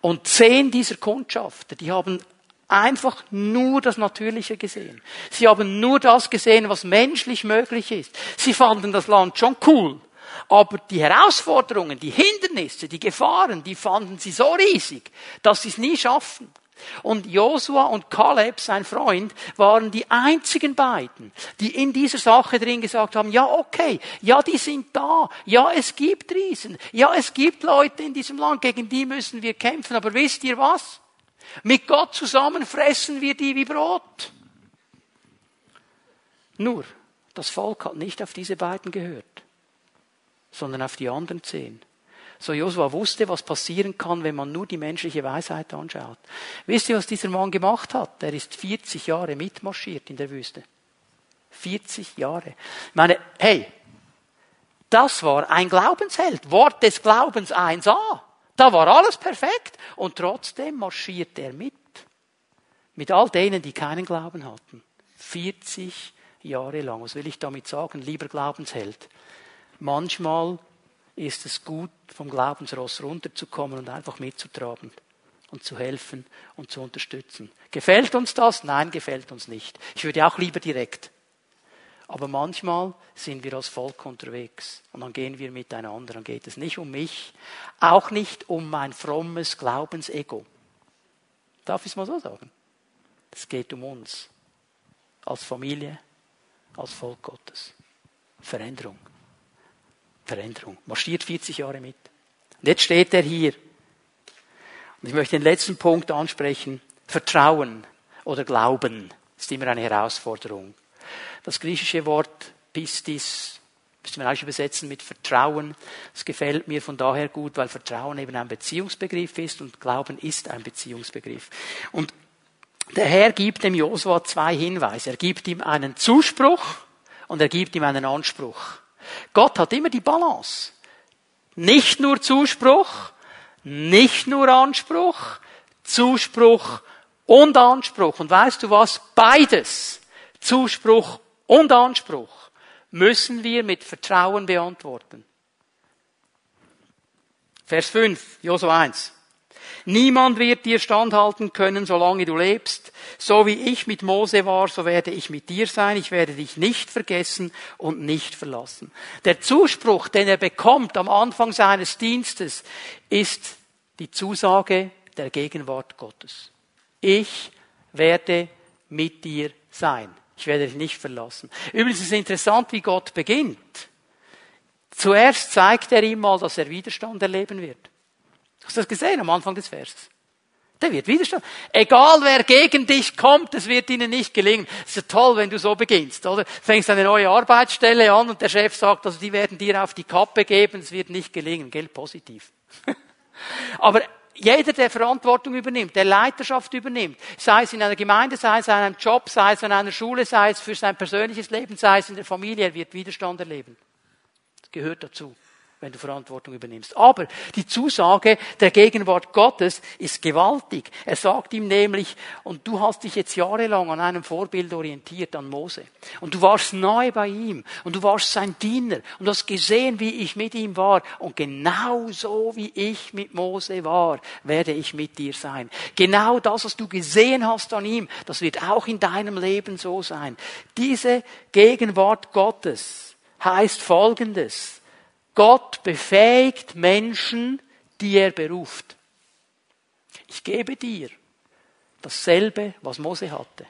Und zehn dieser Kundschafter, die haben einfach nur das Natürliche gesehen. Sie haben nur das gesehen, was menschlich möglich ist. Sie fanden das Land schon cool. Aber die Herausforderungen, die Hindernisse, die Gefahren, die fanden sie so riesig, dass sie es nie schaffen. Und Josua und Kaleb, sein Freund, waren die einzigen beiden, die in dieser Sache drin gesagt haben, ja, okay, ja, die sind da, ja, es gibt Riesen, ja, es gibt Leute in diesem Land, gegen die müssen wir kämpfen, aber wisst ihr was? Mit Gott zusammen fressen wir die wie Brot. Nur, das Volk hat nicht auf diese beiden gehört, sondern auf die anderen zehn. So Josua wusste, was passieren kann, wenn man nur die menschliche Weisheit anschaut. Wisst ihr, was dieser Mann gemacht hat? Er ist 40 Jahre mitmarschiert in der Wüste. 40 Jahre. Ich meine, hey, das war ein Glaubensheld. Wort des Glaubens 1a. Da war alles perfekt und trotzdem marschiert er mit. Mit all denen, die keinen Glauben hatten. 40 Jahre lang. Was will ich damit sagen, lieber Glaubensheld? Manchmal ist es gut, vom Glaubensross runterzukommen und einfach mitzutragen und zu helfen und zu unterstützen. Gefällt uns das? Nein, gefällt uns nicht. Ich würde auch lieber direkt. Aber manchmal sind wir als Volk unterwegs und dann gehen wir miteinander. Dann geht es nicht um mich, auch nicht um mein frommes Glaubensego. Darf ich es mal so sagen? Es geht um uns als Familie, als Volk Gottes. Veränderung. Veränderung. Marschiert 40 Jahre mit. Und jetzt steht er hier. Und ich möchte den letzten Punkt ansprechen. Vertrauen oder Glauben ist immer eine Herausforderung. Das griechische Wort Pistis müssen wir auch übersetzen mit Vertrauen. Das gefällt mir von daher gut, weil Vertrauen eben ein Beziehungsbegriff ist und Glauben ist ein Beziehungsbegriff. Und der Herr gibt dem Josua zwei Hinweise. Er gibt ihm einen Zuspruch und er gibt ihm einen Anspruch. Gott hat immer die Balance. Nicht nur Zuspruch, nicht nur Anspruch, Zuspruch und Anspruch. Und weißt du was? Beides, Zuspruch und Anspruch, müssen wir mit Vertrauen beantworten. Vers 5, Josua 1. Niemand wird dir standhalten können, solange du lebst. So wie ich mit Mose war, so werde ich mit dir sein. Ich werde dich nicht vergessen und nicht verlassen. Der Zuspruch, den er bekommt am Anfang seines Dienstes, ist die Zusage der Gegenwart Gottes. Ich werde mit dir sein. Ich werde dich nicht verlassen. Übrigens ist es interessant, wie Gott beginnt. Zuerst zeigt er ihm mal, dass er Widerstand erleben wird. Hast du das gesehen am Anfang des Verses? Der wird Widerstand. Egal wer gegen dich kommt, es wird ihnen nicht gelingen. Es ist ja toll, wenn du so beginnst, oder? Fängst eine neue Arbeitsstelle an und der Chef sagt, also die werden dir auf die Kappe geben, es wird nicht gelingen. Gell? Positiv. Aber jeder, der Verantwortung übernimmt, der Leiterschaft übernimmt, sei es in einer Gemeinde, sei es in einem Job, sei es in einer Schule, sei es für sein persönliches Leben, sei es in der Familie, er wird Widerstand erleben. Das gehört dazu wenn du Verantwortung übernimmst. Aber die Zusage der Gegenwart Gottes ist gewaltig. Er sagt ihm nämlich, und du hast dich jetzt jahrelang an einem Vorbild orientiert, an Mose. Und du warst nahe bei ihm. Und du warst sein Diener. Und du hast gesehen, wie ich mit ihm war. Und genau so wie ich mit Mose war, werde ich mit dir sein. Genau das, was du gesehen hast an ihm, das wird auch in deinem Leben so sein. Diese Gegenwart Gottes heißt Folgendes. Gott befähigt Menschen, die er beruft. Ich gebe dir dasselbe, was Mose hatte,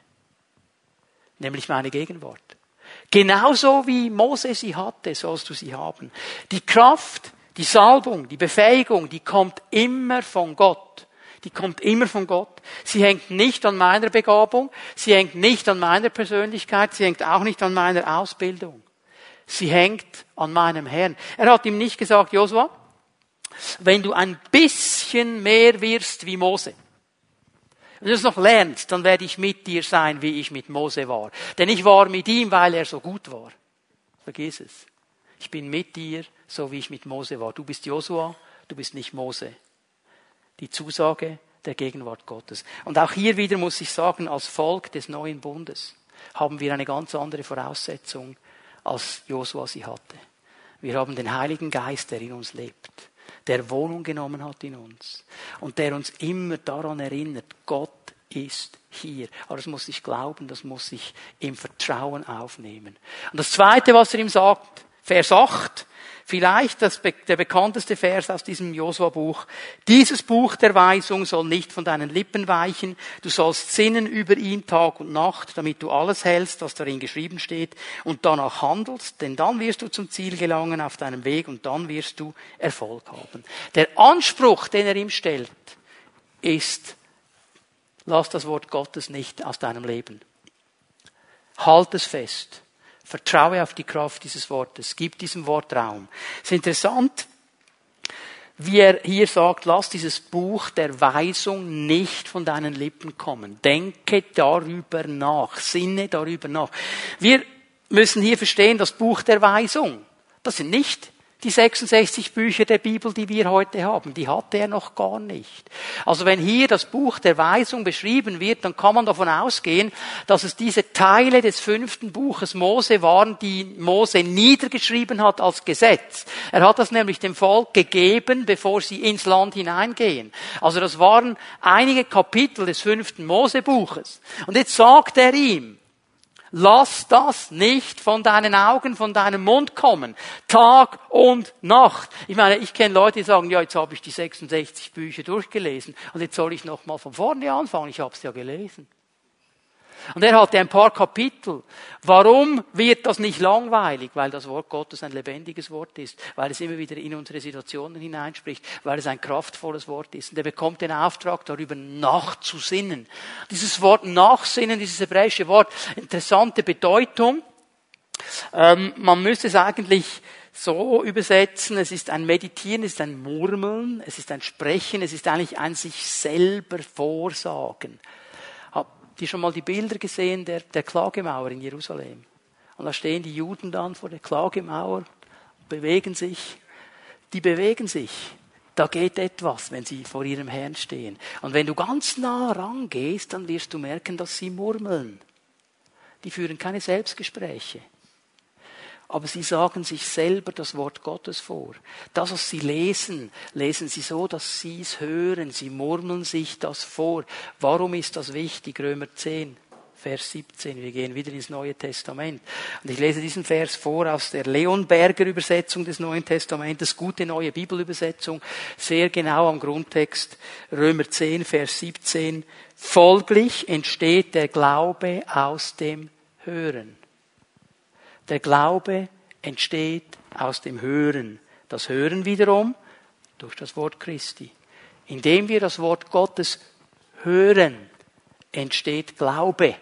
nämlich meine Gegenwart. Genauso wie Mose sie hatte, sollst du sie haben. Die Kraft, die Salbung, die Befähigung, die kommt immer von Gott. Die kommt immer von Gott. Sie hängt nicht an meiner Begabung, sie hängt nicht an meiner Persönlichkeit, sie hängt auch nicht an meiner Ausbildung. Sie hängt an meinem Herrn. Er hat ihm nicht gesagt, Josua, wenn du ein bisschen mehr wirst wie Mose, wenn du es noch lernst, dann werde ich mit dir sein, wie ich mit Mose war. Denn ich war mit ihm, weil er so gut war. Vergiss es. Ich bin mit dir, so wie ich mit Mose war. Du bist Josua, du bist nicht Mose. Die Zusage der Gegenwart Gottes. Und auch hier wieder muss ich sagen, als Volk des neuen Bundes haben wir eine ganz andere Voraussetzung als Josua sie hatte. Wir haben den Heiligen Geist, der in uns lebt, der Wohnung genommen hat in uns und der uns immer daran erinnert, Gott ist hier. Aber das muss ich glauben, das muss ich im Vertrauen aufnehmen. Und das Zweite, was er ihm sagt, Vers 8, Vielleicht das, der bekannteste Vers aus diesem Josua-Buch. Dieses Buch der Weisung soll nicht von deinen Lippen weichen. Du sollst sinnen über ihn Tag und Nacht, damit du alles hältst, was darin geschrieben steht und danach handelst, denn dann wirst du zum Ziel gelangen auf deinem Weg und dann wirst du Erfolg haben. Der Anspruch, den er ihm stellt, ist, lass das Wort Gottes nicht aus deinem Leben. Halt es fest. Vertraue auf die Kraft dieses Wortes. Gib diesem Wort Raum. Es ist interessant, wie er hier sagt, lass dieses Buch der Weisung nicht von deinen Lippen kommen. Denke darüber nach. Sinne darüber nach. Wir müssen hier verstehen, das Buch der Weisung. Das sind nicht die 66 Bücher der Bibel, die wir heute haben, die hatte er noch gar nicht. Also wenn hier das Buch der Weisung beschrieben wird, dann kann man davon ausgehen, dass es diese Teile des fünften Buches Mose waren, die Mose niedergeschrieben hat als Gesetz. Er hat das nämlich dem Volk gegeben, bevor sie ins Land hineingehen. Also das waren einige Kapitel des fünften Mosebuches. Und jetzt sagt er ihm, Lass das nicht von deinen Augen, von deinem Mund kommen. Tag und Nacht. Ich meine, ich kenne Leute, die sagen, ja, jetzt habe ich die 66 Bücher durchgelesen und jetzt soll ich nochmal von vorne anfangen. Ich habe es ja gelesen. Und er hatte ein paar Kapitel. Warum wird das nicht langweilig? Weil das Wort Gottes ein lebendiges Wort ist, weil es immer wieder in unsere Situationen hineinspricht, weil es ein kraftvolles Wort ist. Und er bekommt den Auftrag, darüber nachzusinnen. Dieses Wort nachsinnen, dieses hebräische Wort, interessante Bedeutung. Ähm, man müsste es eigentlich so übersetzen, es ist ein Meditieren, es ist ein Murmeln, es ist ein Sprechen, es ist eigentlich ein sich selber Vorsagen die schon mal die Bilder gesehen der, der Klagemauer in Jerusalem. Und da stehen die Juden dann vor der Klagemauer, bewegen sich. Die bewegen sich. Da geht etwas, wenn sie vor ihrem Herrn stehen. Und wenn du ganz nah rangehst, dann wirst du merken, dass sie murmeln. Die führen keine Selbstgespräche aber sie sagen sich selber das Wort Gottes vor. Das, was sie lesen, lesen sie so, dass sie es hören. Sie murmeln sich das vor. Warum ist das wichtig? Römer 10. Vers 17. Wir gehen wieder ins Neue Testament. Und ich lese diesen Vers vor aus der Leonberger Übersetzung des Neuen Testamentes, gute neue Bibelübersetzung, sehr genau am Grundtext. Römer 10, Vers 17. Folglich entsteht der Glaube aus dem Hören. Der Glaube entsteht aus dem Hören. Das Hören wiederum durch das Wort Christi. Indem wir das Wort Gottes hören, entsteht Glaube.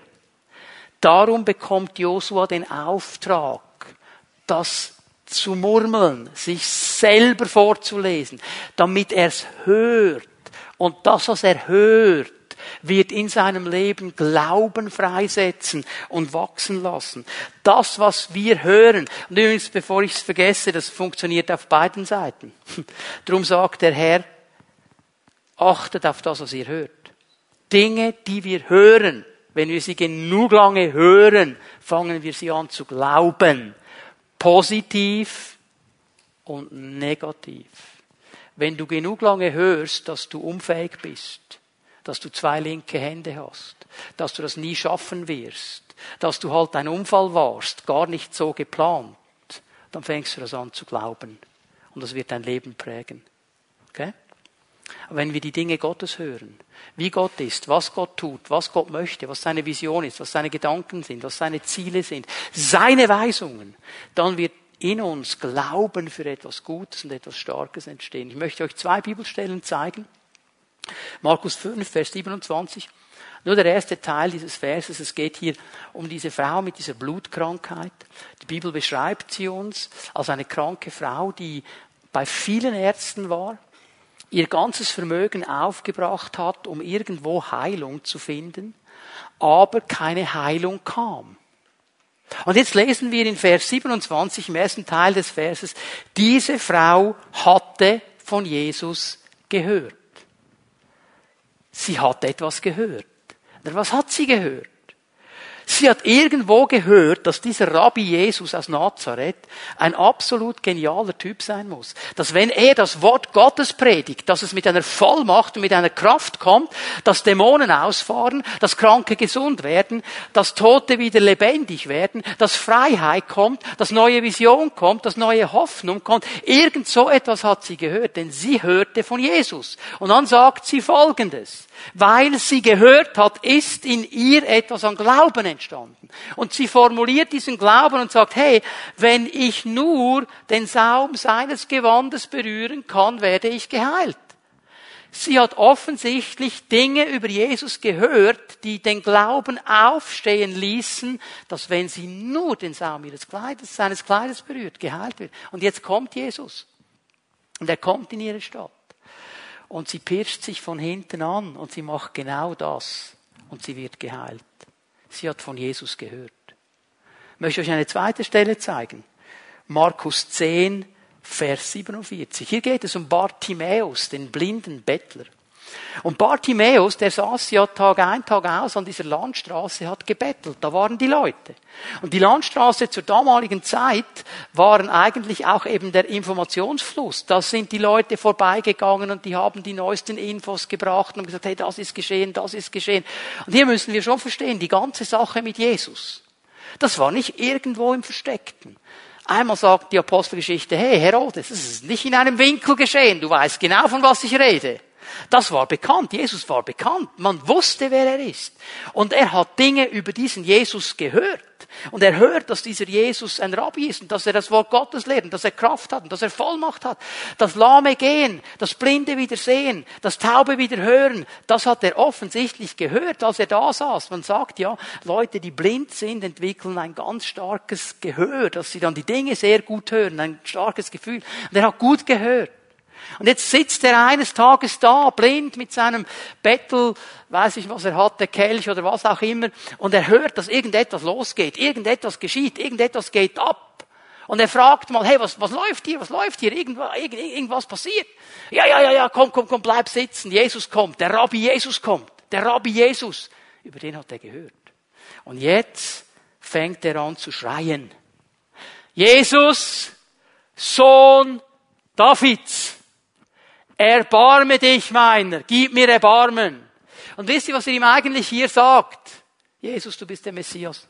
Darum bekommt Josua den Auftrag, das zu murmeln, sich selber vorzulesen, damit er es hört. Und das, was er hört, wird in seinem Leben Glauben freisetzen und wachsen lassen. Das, was wir hören, und übrigens, bevor ich es vergesse, das funktioniert auf beiden Seiten. Drum sagt der Herr, achtet auf das, was ihr hört. Dinge, die wir hören, wenn wir sie genug lange hören, fangen wir sie an zu glauben. Positiv und negativ. Wenn du genug lange hörst, dass du unfähig bist, dass du zwei linke Hände hast, dass du das nie schaffen wirst, dass du halt ein Unfall warst, gar nicht so geplant, dann fängst du das an zu glauben. Und das wird dein Leben prägen. Okay? wenn wir die Dinge Gottes hören, wie Gott ist, was Gott tut, was Gott möchte, was seine Vision ist, was seine Gedanken sind, was seine Ziele sind, seine Weisungen, dann wird in uns Glauben für etwas Gutes und etwas Starkes entstehen. Ich möchte euch zwei Bibelstellen zeigen. Markus 5, Vers 27. Nur der erste Teil dieses Verses, es geht hier um diese Frau mit dieser Blutkrankheit. Die Bibel beschreibt sie uns als eine kranke Frau, die bei vielen Ärzten war, ihr ganzes Vermögen aufgebracht hat, um irgendwo Heilung zu finden, aber keine Heilung kam. Und jetzt lesen wir in Vers 27 im ersten Teil des Verses, diese Frau hatte von Jesus gehört. Sie hat etwas gehört. Was hat sie gehört? Sie hat irgendwo gehört, dass dieser Rabbi Jesus aus Nazareth ein absolut genialer Typ sein muss. Dass wenn er das Wort Gottes predigt, dass es mit einer Vollmacht und mit einer Kraft kommt, dass Dämonen ausfahren, dass Kranke gesund werden, dass Tote wieder lebendig werden, dass Freiheit kommt, dass neue Vision kommt, dass neue Hoffnung kommt. Irgend so etwas hat sie gehört, denn sie hörte von Jesus. Und dann sagt sie Folgendes. Weil sie gehört hat, ist in ihr etwas an Glauben entstanden. Und sie formuliert diesen Glauben und sagt, hey, wenn ich nur den Saum seines Gewandes berühren kann, werde ich geheilt. Sie hat offensichtlich Dinge über Jesus gehört, die den Glauben aufstehen ließen, dass wenn sie nur den Saum ihres Kleides, seines Kleides berührt, geheilt wird. Und jetzt kommt Jesus. Und er kommt in ihre Stadt und sie pirscht sich von hinten an und sie macht genau das und sie wird geheilt. Sie hat von Jesus gehört. Ich möchte euch eine zweite Stelle zeigen. Markus 10, Vers 47. Hier geht es um Bartimäus, den blinden Bettler. Und Bartimäus, der saß ja Tag ein, Tag aus an dieser Landstraße, hat gebettelt. Da waren die Leute. Und die Landstraße zur damaligen Zeit waren eigentlich auch eben der Informationsfluss. Da sind die Leute vorbeigegangen und die haben die neuesten Infos gebracht und gesagt, hey, das ist geschehen, das ist geschehen. Und hier müssen wir schon verstehen, die ganze Sache mit Jesus. Das war nicht irgendwo im Versteckten. Einmal sagt die Apostelgeschichte, hey Herodes, es ist nicht in einem Winkel geschehen, du weißt genau, von was ich rede. Das war bekannt. Jesus war bekannt. Man wusste, wer er ist. Und er hat Dinge über diesen Jesus gehört. Und er hört, dass dieser Jesus ein Rabbi ist und dass er das Wort Gottes lehrt, dass er Kraft hat und dass er Vollmacht hat. Das Lahme gehen, das Blinde wieder sehen, das Taube wieder hören, das hat er offensichtlich gehört, als er da saß. Man sagt ja, Leute, die blind sind, entwickeln ein ganz starkes Gehör, dass sie dann die Dinge sehr gut hören, ein starkes Gefühl. Und er hat gut gehört. Und jetzt sitzt er eines Tages da, blind mit seinem Bettel, weiß ich was er hatte, Kelch oder was auch immer, und er hört, dass irgendetwas losgeht, irgendetwas geschieht, irgendetwas geht ab. Und er fragt mal, hey, was, was läuft hier, was läuft hier, irgendwas, irgendwas passiert. Ja, ja, ja, ja, komm, komm, komm, bleib sitzen, Jesus kommt, der Rabbi Jesus kommt, der Rabbi Jesus. Über den hat er gehört. Und jetzt fängt er an zu schreien. Jesus, Sohn Davids. Erbarme dich meiner, gib mir Erbarmen. Und wisst ihr, was er ihm eigentlich hier sagt? Jesus, du bist der Messias.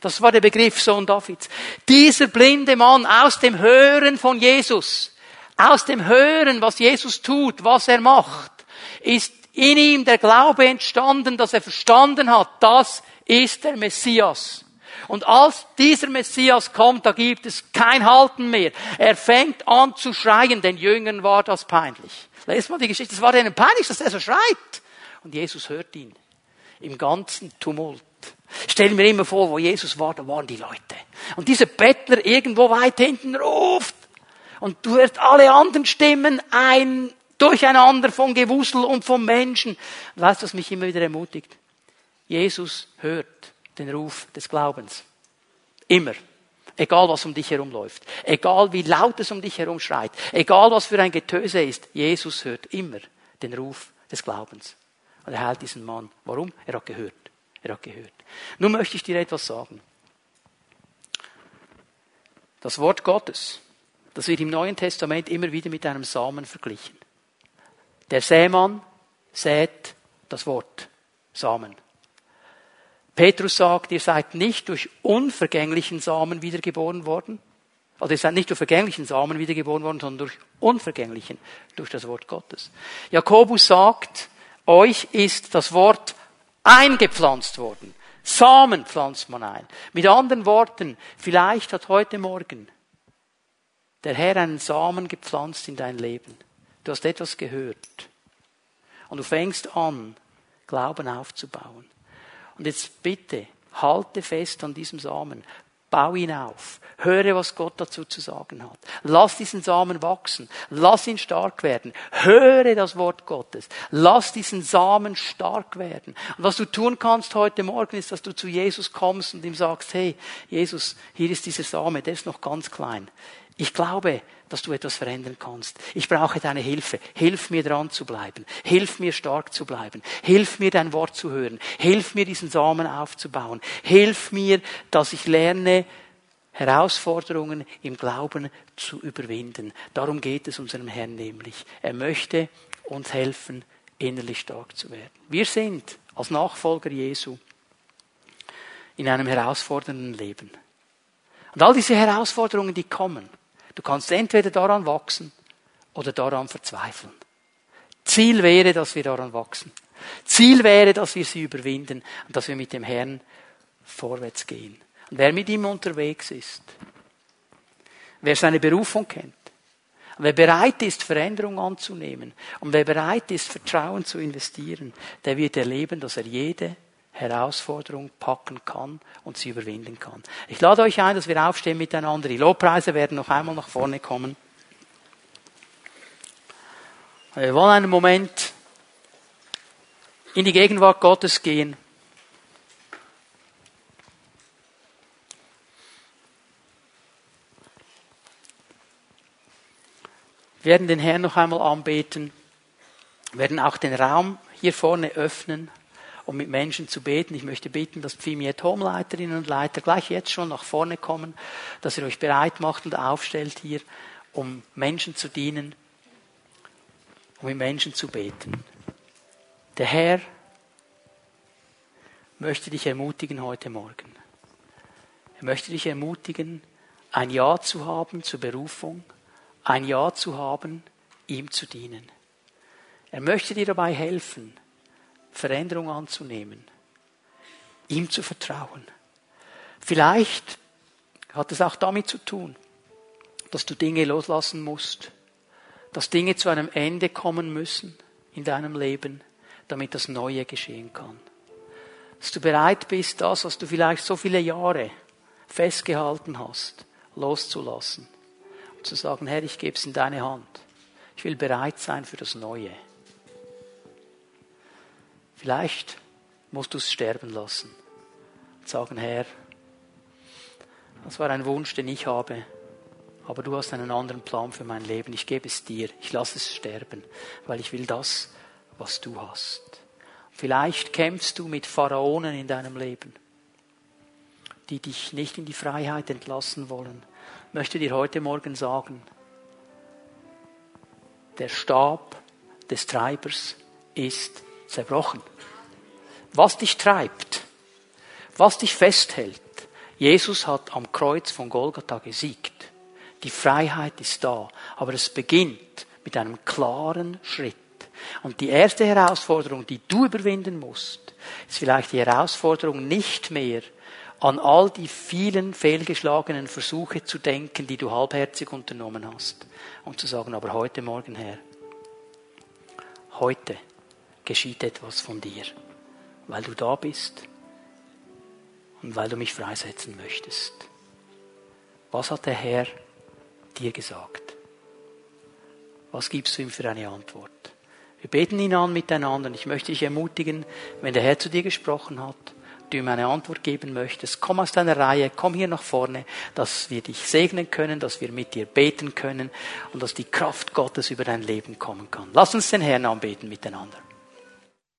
Das war der Begriff Sohn Davids. Dieser blinde Mann aus dem Hören von Jesus, aus dem Hören, was Jesus tut, was er macht, ist in ihm der Glaube entstanden, dass er verstanden hat, das ist der Messias. Und als dieser Messias kommt, da gibt es kein Halten mehr. Er fängt an zu schreien, den Jüngern war das peinlich. Lest mal die Geschichte, es war denen peinlich, dass er so schreit. Und Jesus hört ihn. Im ganzen Tumult. Stell mir immer vor, wo Jesus war, da waren die Leute. Und dieser Bettler irgendwo weit hinten ruft. Und du hörst alle anderen Stimmen ein Durcheinander von Gewusel und von Menschen. weißt du, was mich immer wieder ermutigt? Jesus hört den Ruf des Glaubens. Immer. Egal was um dich herum läuft. Egal wie laut es um dich herum schreit. Egal was für ein Getöse ist. Jesus hört immer den Ruf des Glaubens. Und er heilt diesen Mann. Warum? Er hat gehört. Er hat gehört. Nun möchte ich dir etwas sagen. Das Wort Gottes, das wird im Neuen Testament immer wieder mit einem Samen verglichen. Der Sämann sät das Wort. Samen. Petrus sagt, ihr seid nicht durch unvergänglichen Samen wiedergeboren worden. Also ihr seid nicht durch vergänglichen Samen wiedergeboren worden, sondern durch unvergänglichen, durch das Wort Gottes. Jakobus sagt, euch ist das Wort eingepflanzt worden. Samen pflanzt man ein. Mit anderen Worten, vielleicht hat heute Morgen der Herr einen Samen gepflanzt in dein Leben. Du hast etwas gehört. Und du fängst an, Glauben aufzubauen. Und jetzt bitte, halte fest an diesem Samen. Bau ihn auf. Höre, was Gott dazu zu sagen hat. Lass diesen Samen wachsen. Lass ihn stark werden. Höre das Wort Gottes. Lass diesen Samen stark werden. Und was du tun kannst heute Morgen ist, dass du zu Jesus kommst und ihm sagst, hey, Jesus, hier ist dieser Same, der ist noch ganz klein. Ich glaube, dass du etwas verändern kannst. Ich brauche deine Hilfe. Hilf mir dran zu bleiben. Hilf mir stark zu bleiben. Hilf mir dein Wort zu hören. Hilf mir diesen Samen aufzubauen. Hilf mir, dass ich lerne, Herausforderungen im Glauben zu überwinden. Darum geht es unserem Herrn nämlich. Er möchte uns helfen, innerlich stark zu werden. Wir sind als Nachfolger Jesu in einem herausfordernden Leben. Und all diese Herausforderungen, die kommen, Du kannst entweder daran wachsen oder daran verzweifeln. Ziel wäre, dass wir daran wachsen. Ziel wäre, dass wir sie überwinden und dass wir mit dem Herrn vorwärts gehen. Und wer mit ihm unterwegs ist, wer seine Berufung kennt, wer bereit ist, Veränderung anzunehmen und wer bereit ist, Vertrauen zu investieren, der wird erleben, dass er jede Herausforderung packen kann und sie überwinden kann. Ich lade euch ein, dass wir aufstehen miteinander. Die Lobpreise werden noch einmal nach vorne kommen. Wir wollen einen Moment in die Gegenwart Gottes gehen. Wir werden den Herrn noch einmal anbeten, werden auch den Raum hier vorne öffnen, um mit Menschen zu beten. Ich möchte bitten, dass Pfimiet Home-Leiterinnen und Leiter gleich jetzt schon nach vorne kommen, dass ihr euch bereit macht und aufstellt hier, um Menschen zu dienen, um mit Menschen zu beten. Der Herr möchte dich ermutigen heute Morgen. Er möchte dich ermutigen, ein Ja zu haben zur Berufung, ein Ja zu haben, ihm zu dienen. Er möchte dir dabei helfen, Veränderung anzunehmen, ihm zu vertrauen. Vielleicht hat es auch damit zu tun, dass du Dinge loslassen musst, dass Dinge zu einem Ende kommen müssen in deinem Leben, damit das Neue geschehen kann. Dass du bereit bist, das, was du vielleicht so viele Jahre festgehalten hast, loszulassen und zu sagen, Herr, ich gebe es in deine Hand. Ich will bereit sein für das Neue. Vielleicht musst du es sterben lassen und sagen, Herr, das war ein Wunsch, den ich habe, aber du hast einen anderen Plan für mein Leben. Ich gebe es dir, ich lasse es sterben, weil ich will das, was du hast. Vielleicht kämpfst du mit Pharaonen in deinem Leben, die dich nicht in die Freiheit entlassen wollen. Ich möchte dir heute Morgen sagen, der Stab des Treibers ist zerbrochen. Was dich treibt, was dich festhält, Jesus hat am Kreuz von Golgatha gesiegt. Die Freiheit ist da, aber es beginnt mit einem klaren Schritt. Und die erste Herausforderung, die du überwinden musst, ist vielleicht die Herausforderung nicht mehr an all die vielen fehlgeschlagenen Versuche zu denken, die du halbherzig unternommen hast. Und zu sagen, aber heute Morgen, Herr, heute geschieht etwas von dir, weil du da bist und weil du mich freisetzen möchtest. Was hat der Herr dir gesagt? Was gibst du ihm für eine Antwort? Wir beten ihn an miteinander. Ich möchte dich ermutigen, wenn der Herr zu dir gesprochen hat, du ihm eine Antwort geben möchtest, komm aus deiner Reihe, komm hier nach vorne, dass wir dich segnen können, dass wir mit dir beten können und dass die Kraft Gottes über dein Leben kommen kann. Lass uns den Herrn anbeten miteinander.